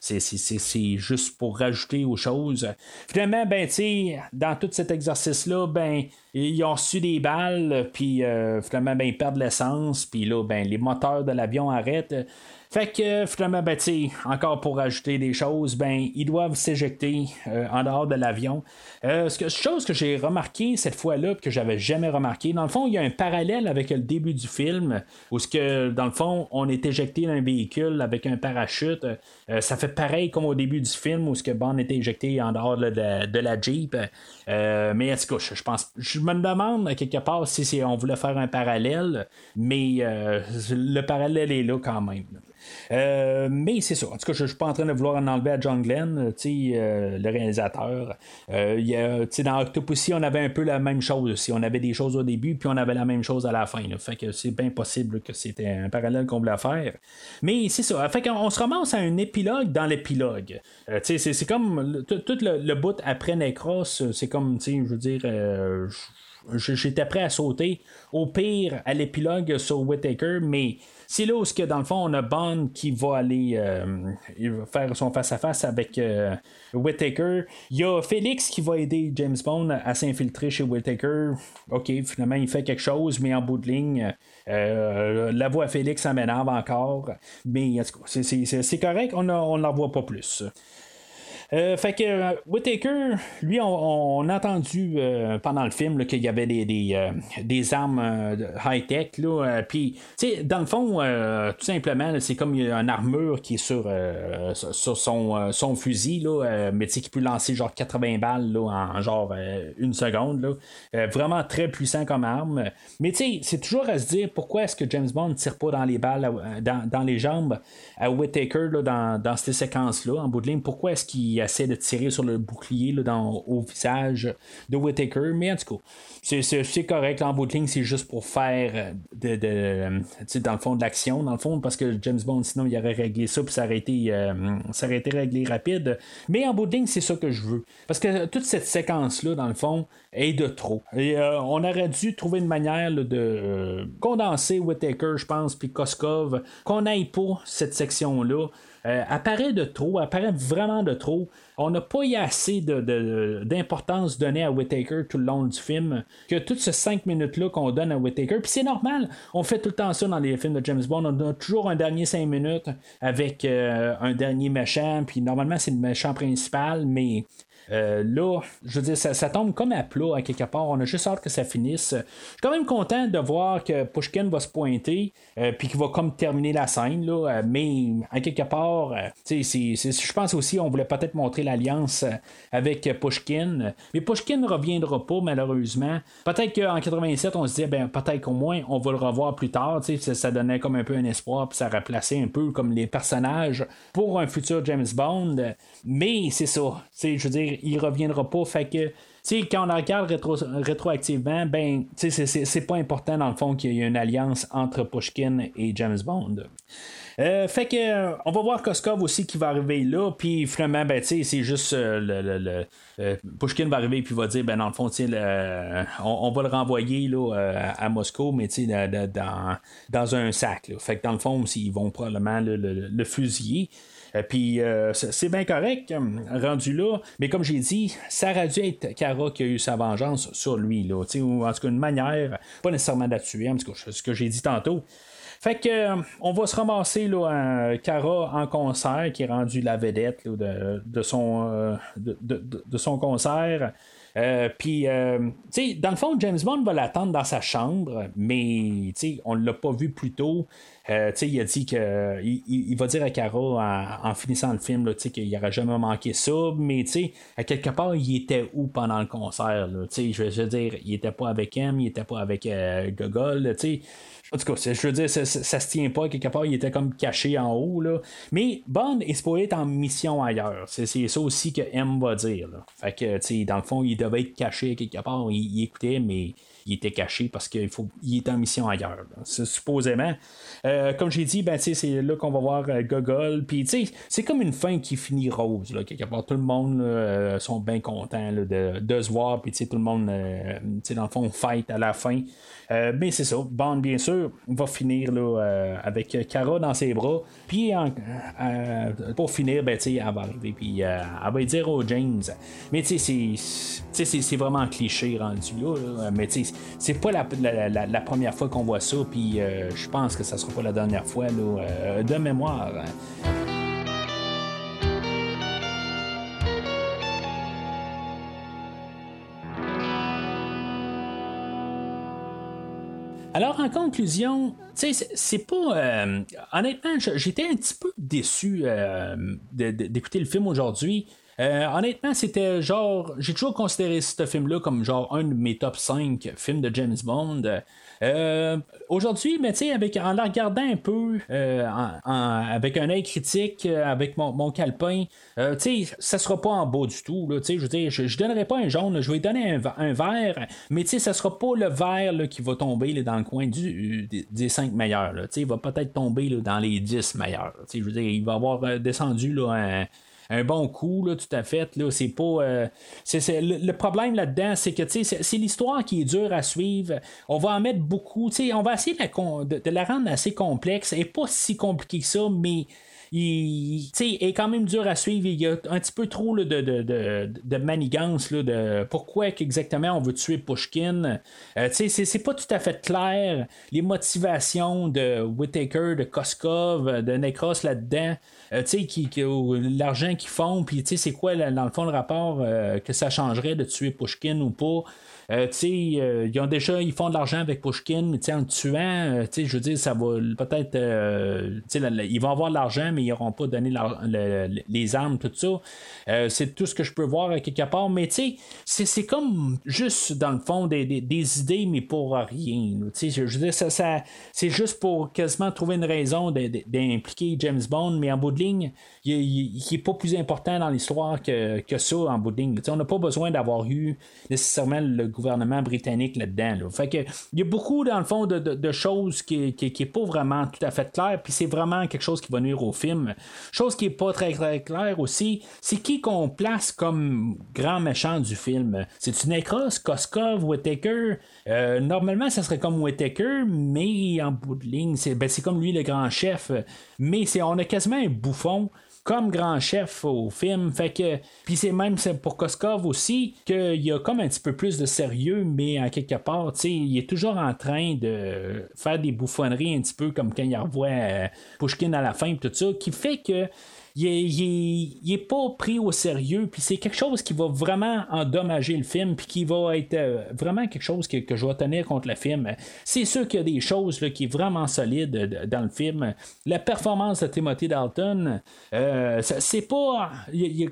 c'est juste pour rajouter aux choses. Finalement, ben, dans tout cet exercice-là, ben, ils ont reçu des balles, puis euh, finalement, ben, ils perdent l'essence, puis là, ben, les moteurs de l'avion arrêtent. Fait que finalement, ben, encore pour ajouter des choses, ben, ils doivent s'éjecter euh, en dehors de l'avion. Euh, ce chose que j'ai remarqué cette fois-là, que j'avais jamais remarqué, dans le fond, il y a un parallèle avec le début du film, où ce que, dans le fond, on est éjecté d'un véhicule avec un parachute. Euh, ça fait pareil comme au début du film, où ce que Bond était éjecté en dehors de, la Jeep. mais tout cas, je pense, je me demande quelque part si on voulait faire un parallèle, mais le parallèle est là quand même. Euh, mais c'est ça. En tout cas, je ne suis pas en train de vouloir en enlever à John Glenn, euh, euh, le réalisateur. dans Octopussy, on avait un peu la même chose aussi. On avait des choses au début, puis on avait la même chose à la fin. Fait que c'est bien possible que c'était un parallèle qu'on voulait faire. Mais c'est ça. Fait qu'on se ramasse à un épilogue dans l'épilogue. c'est, comme tout le, bout après Necros, c'est comme, je veux dire, j'étais prêt à sauter. Au pire, à l'épilogue sur Whittaker, mais c'est là où, que, dans le fond, on a Bond qui va aller euh, faire son face-à-face avec euh, Whittaker. Il y a Félix qui va aider James Bond à s'infiltrer chez Whittaker. OK, finalement, il fait quelque chose, mais en bout de ligne, euh, la voix à Félix, ça m'énerve encore. Mais c'est correct, on ne la voit pas plus. Euh, fait que euh, Whitaker, lui, on, a entendu euh, pendant le film qu'il y avait des, des, armes high-tech. Puis, dans le fond, tout simplement, c'est comme une armure qui est sur, sur son, son fusil, là, mais qui peut lancer genre 80 balles là, en genre une seconde. Là. vraiment très puissant comme arme. Mais c'est toujours à se dire pourquoi est-ce que James Bond ne tire pas dans les balles, dans, dans les jambes à Whitaker dans, dans ces séquences-là, en bout de ligne? Pourquoi est-ce qu'il essaie de tirer sur le bouclier dans, au visage de Whitaker. Mais en tout cas, c'est correct. En bout de ligne, c'est juste pour faire euh, de, de dans le fond de l'action, dans le fond, parce que James Bond, sinon, il aurait réglé ça, puis ça aurait été, euh, ça aurait été réglé rapide. Mais en bout de ligne, c'est ça que je veux. Parce que toute cette séquence-là, dans le fond, est de trop. Et euh, on aurait dû trouver une manière de condenser Whitaker, je pense, puis Koskov, qu'on n'aille pas cette section-là euh, apparaît de trop, apparaît vraiment de trop. On n'a pas eu assez d'importance donnée à Whittaker tout le long du film que toutes ces cinq minutes-là qu'on donne à Whittaker. Puis c'est normal, on fait tout le temps ça dans les films de James Bond. On a toujours un dernier cinq minutes avec euh, un dernier méchant, puis normalement c'est le méchant principal, mais euh, là, je veux dire, ça, tombe comme à plat à quelque part. On a juste hâte que ça finisse. Je suis quand même content de voir que Pushkin va se pointer, euh, puis qu'il va comme terminer la scène. Là, euh, mais à quelque part, je pense aussi on voulait peut-être montrer l'alliance avec Pushkin. Mais Pushkin ne reviendra pas, malheureusement. Peut-être qu'en 87, on se disait, ben, peut-être qu'au moins, on va le revoir plus tard. Ça, ça donnait comme un peu un espoir, puis ça remplaçait un peu comme les personnages pour un futur James Bond. Mais c'est ça. Je veux dire, il reviendra pas. Fait que quand on regarde rétroactivement, ben, c'est pas important dans le fond qu'il y ait une alliance entre Pushkin et James Bond. Euh, fait que euh, on va voir Koskov aussi qui va arriver là, puis finalement, ben, c'est juste euh, le, Pushkin va arriver puis va dire, ben, dans le fond, on, va le renvoyer là, à Moscou, mais dans, dans un sac. Fait que dans le fond, ils vont probablement le fusiller. Euh, puis euh, c'est bien correct, euh, rendu là. Mais comme j'ai dit, ça aurait dû être Kara qui a eu sa vengeance sur lui, là, ou en tout cas une manière, pas nécessairement de la ce que j'ai dit tantôt. Fait que on va se ramasser là, Cara en concert, qui est rendu la vedette de, son, de, son concert. Puis, tu sais, dans le fond, James Bond va l'attendre dans sa chambre, mais on ne l'a pas vu plus tôt. Euh, il a dit qu'il il, va dire à Cara en, finissant le film qu'il n'aurait jamais manqué ça, mais à quelque part, il était où pendant le concert? Je veux dire, il était pas avec M, il était pas avec euh, Gogol. En tout cas, je veux dire, ça, se tient pas. Quelque part, il était comme caché en haut. Là. Mais Bond est supposé être en mission ailleurs. C'est, ça aussi que M va dire. Fait que, dans le fond, il devait être caché quelque part. il écoutait, mais il était caché parce qu'il faut, il est en mission ailleurs, supposément. Euh, comme j'ai dit, ben, c'est là qu'on va voir euh, Gogol. Puis c'est comme une fin qui finit rose. Là, quelque part, tout le monde euh, sont bien contents de, de, se voir. Puis tout le monde, dans le fond, fight à la fin. Mais c'est ça. Bond, bien sûr, va finir là, avec Kara dans ses bras. Puis pour finir, ben, elle va arriver. Puis elle va dire au James. Mais tu sais, c'est vraiment cliché rendu là. mais tu sais, c'est pas la, première fois qu'on voit ça, puis euh, je pense que ça sera pas la dernière fois euh, de mémoire. Alors, en conclusion, c'est pas. Euh, honnêtement, j'étais un petit peu déçu d'écouter le film aujourd'hui. Euh, honnêtement, c'était genre. J'ai toujours considéré ce film-là comme genre un de mes top 5 films de James Bond. Euh, aujourd'hui, mais tu avec en la regardant un peu, euh, avec un œil critique, avec mon, mon calepin, tu sais, ça sera pas en bas du tout. Je veux dire, je, donnerai pas un jaune, je vais donner un, vert, mais tu sais, ça sera pas le vert qui va tomber dans le coin des, 5 meilleurs. Il va peut-être tomber dans les 10 meilleurs. Je veux dire, il va avoir descendu là, un un bon coup, là, tout à fait. Là, c'est pas. Euh, c'est, le, problème là-dedans, c'est que c'est, l'histoire qui est dure à suivre. On va en mettre beaucoup. On va essayer de la, rendre assez complexe. et pas si compliqué que ça, mais il est quand même dur à suivre. Il y a un petit peu trop de, de, de, manigance là, de pourquoi exactement on veut tuer Pushkin. Euh, c'est pas tout à fait clair. Les motivations de Whitaker, de Koskov, de Necros là-dedans. Euh, qui, l'argent qu'ils font, puis c'est quoi, dans le fond, le rapport euh, que ça changerait de tuer Pushkin ou pas? Euh, euh, ils ont déjà, ils font de l'argent avec Pushkin, mais en tuant, euh, je veux dire, ça va peut-être. ils vont avoir de l'argent, mais ils n'auront pas donné les armes, tout ça. c'est tout ce que je peux voir quelque part, mais c'est comme juste, dans le fond, des, idées, mais pour rien. Je, veux dire, ça, ça c'est juste pour quasiment trouver une raison d'impliquer James Bond, mais en bout de ligne, il n'est pas plus important dans l'histoire que, que, ça en bout de ligne. on n'a pas besoin d'avoir eu nécessairement le britannique là-dedans. Fait que, il y a beaucoup, dans le fond, de, choses qui n'est pas vraiment tout à fait clair, puis c'est vraiment quelque chose qui va nuire au film. Chose qui est pas très, claire aussi, c'est qui qu'on place comme grand méchant du film. C'est-tu Necros, Koskov, Whittaker? Euh, normalement, ça serait comme Whittaker, mais en bout de ligne, c'est, ben, comme lui le grand chef. Mais on a quasiment un bouffon comme grand chef au film. Fait que, puis c'est même pour Koskov aussi qu'il y a comme un petit peu plus de sérieux, mais à quelque part, il est toujours en train de faire des bouffonneries un petit peu comme quand il revoit euh, Pushkin à la fin, tout ça, qui fait que il est, pas pris au sérieux, puis c'est quelque chose qui va vraiment endommager le film, puis qui va être euh, vraiment quelque chose que, je vais tenir contre le film. C'est sûr qu'il y a des choses là, qui sont vraiment solides dans le film. La performance de Timothy Dalton, euh, c'est pas,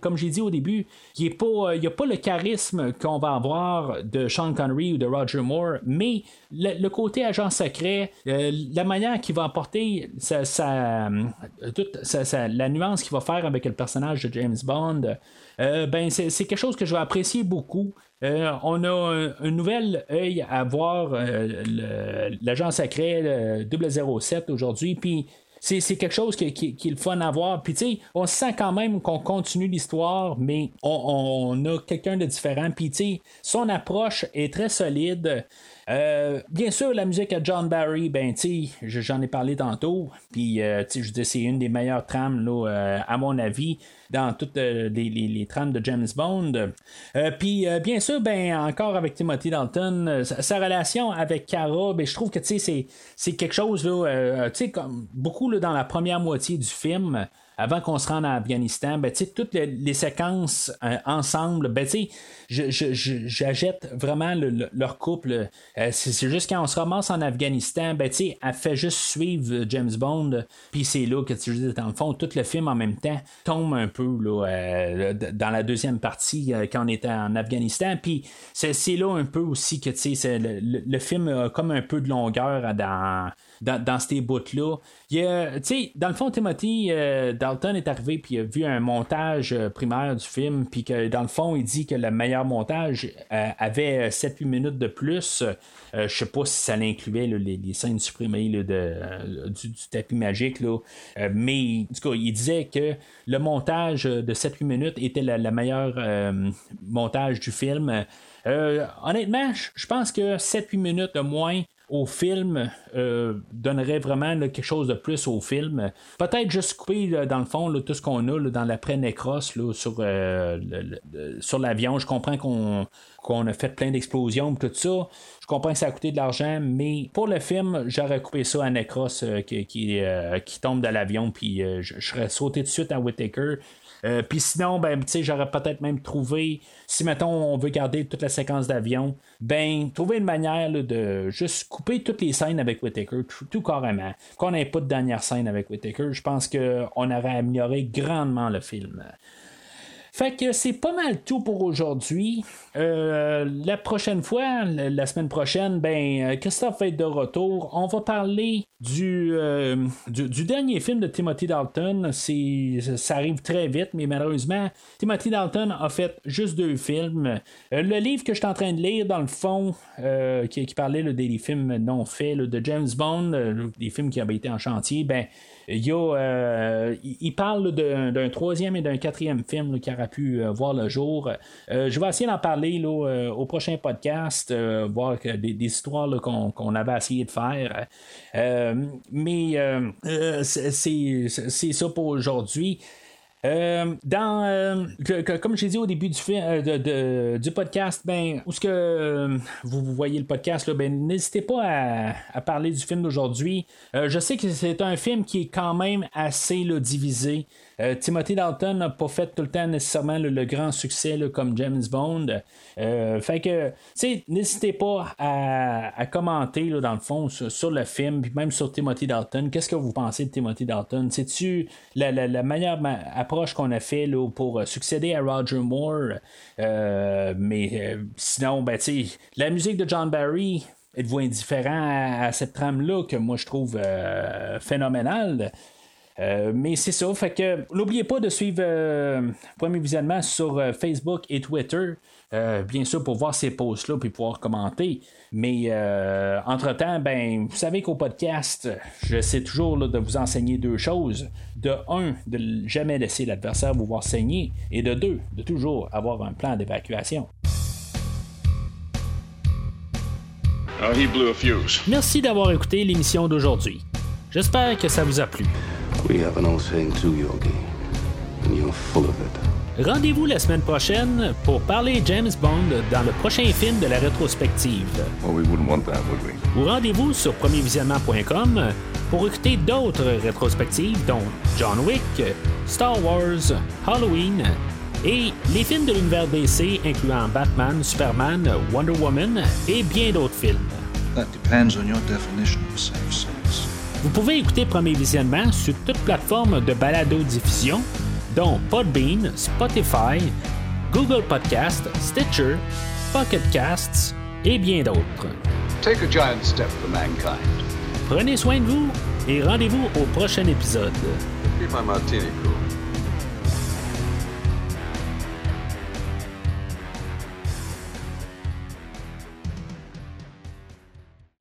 comme j'ai dit au début, il n'y a pas le charisme qu'on va avoir de Sean Connery ou de Roger Moore, mais le, côté agent secret, euh, la manière qu'il va apporter toute la nuance qu'il va faire avec le personnage de James Bond, euh, ben c'est quelque chose que je vais apprécier beaucoup. Euh, on a un, nouvel œil à voir l'agent secret 007 aujourd'hui, puis c'est, quelque chose qui, est le fun à voir. Puis, on sent quand même qu'on continue l'histoire, mais on, a quelqu'un de différent. Puis, son approche est très solide. Euh, bien sûr, la musique à John Barry, ben, j'en ai parlé tantôt. Puis, euh, je dis, c'est une des meilleures trames, là, euh, à mon avis, dans toutes les, trames de James Bond. puis, bien sûr, ben, encore avec Timothy Dalton, sa, relation avec Cara, ben, je trouve que, c'est quelque chose, là, comme beaucoup dans la première moitié du film avant qu'on se rende en Afghanistan, ben, toutes les, séquences euh, ensemble, ben, j'achète vraiment leur couple. Euh, c'est juste quand on se ramasse en Afghanistan, ben, elle fait juste suivre James Bond, puis c'est là que, dans le fond, tout le film en même temps tombe un peu là, euh, dans la deuxième partie quand on était en Afghanistan, puis c'est là un peu aussi que le film a comme un peu de longueur dans dans, ces bouts-là. dans le fond, Timothy euh, Dalton est arrivé puis il a vu un montage euh, primaire du film, puis que dans le fond, il dit que le meilleur montage euh, avait 7-8 minutes de plus. je sais pas si ça l'incluait les, scènes supprimées de, du, tapis magique. Là. mais en tout cas, il disait que le montage de 7-8 minutes était le meilleur montage du film. honnêtement, je pense que 7-8 minutes de moins au film euh, donnerait vraiment quelque chose de plus au film. Peut-être juste couper dans le fond tout ce qu'on a dans l'après-nécros sur, euh, sur l'avion. Je comprends qu'on a fait plein d'explosions tout ça. Je comprends que ça a coûté de l'argent, mais pour le film, j'aurais coupé ça à Necros euh, qui, tombe de l'avion, puis je, serais sauté de suite à Whittaker. Euh, puis sinon, ben, j'aurais peut-être même trouvé, si mettons on veut garder toute la séquence d'avion, ben, trouver une manière de juste couper toutes les scènes avec Whittaker, tout, carrément. Qu'on n'ait pas de dernière scène avec Whittaker, je pense qu'on aurait amélioré grandement le film. Fait que c'est pas mal tout pour aujourd'hui. Euh, la prochaine fois, la, semaine prochaine, ben Christophe va être de retour. On va parler du, euh, du, dernier film de Timothy Dalton. Ça arrive très vite, mais malheureusement, Timothy Dalton a fait juste deux films. Euh, le livre que je suis en train de lire, dans le fond, qui, parlait des, films non faits de James Bond, des films qui avaient été en chantier, ben il, euh, il parle d'un troisième et d'un quatrième film qui aura pu euh, voir le jour. Euh, je vais essayer d'en parler au prochain podcast, voir des, histoires qu'on avait essayé de faire. mais c'est ça pour aujourd'hui. Euh, euh, comme j'ai dit au début du, euh, podcast, ben, où ce que vous, voyez le podcast, ben, n'hésitez pas à, parler du film d'aujourd'hui. je sais que c'est un film qui est quand même assez divisé. Euh, Timothy Dalton n'a pas fait tout le temps nécessairement le, grand succès comme James Bond. Euh, fait que, n'hésitez pas à, commenter dans le fond sur, le film, puis même sur Timothy Dalton. Qu'est-ce que vous pensez de Timothy Dalton? C'est-tu la, meilleure approche qu'on a fait pour succéder à Roger Moore? Euh, mais sinon, ben, la musique de John Barry, êtes-vous indifférent à, cette trame-là que moi je trouve phénoménale? Euh, mais c'est ça, fait que n'oubliez pas de suivre Premier Visionnement sur Facebook et Twitter. bien sûr, pour voir ces posts-là puis pouvoir commenter. Mais entre-temps, ben, vous savez qu'au podcast, j'essaie toujours de vous enseigner deux choses. De un, de jamais laisser l'adversaire vous voir saigner. Et de deux, de toujours avoir un plan d'évacuation. He blew a fuse. Merci d'avoir écouté l'émission d'aujourd'hui. J'espère que ça vous a plu. We have an old saying too, Yogi. And you're full of it. Rendez-vous la semaine prochaine pour parler James Bond dans le prochain film de la rétrospective. Well, we wouldn't want that, would we? Ou rendez-vous sur premiervisionnement.com pour écouter d'autres rétrospectives dont John Wick, Star Wars, Halloween et les films de l'univers DC incluant Batman, Superman, Wonder Woman et bien d'autres films. That depends on your definition of safe sex. Vous pouvez écouter Premier Visionnement sur toute plateforme de balado-diffusion, dont Podbean, Spotify, Google Podcast, Stitcher, Pocket Casts et bien d'autres. Take a giant step for mankind. Prenez soin de vous et rendez-vous au prochain épisode. Keep my martini cool.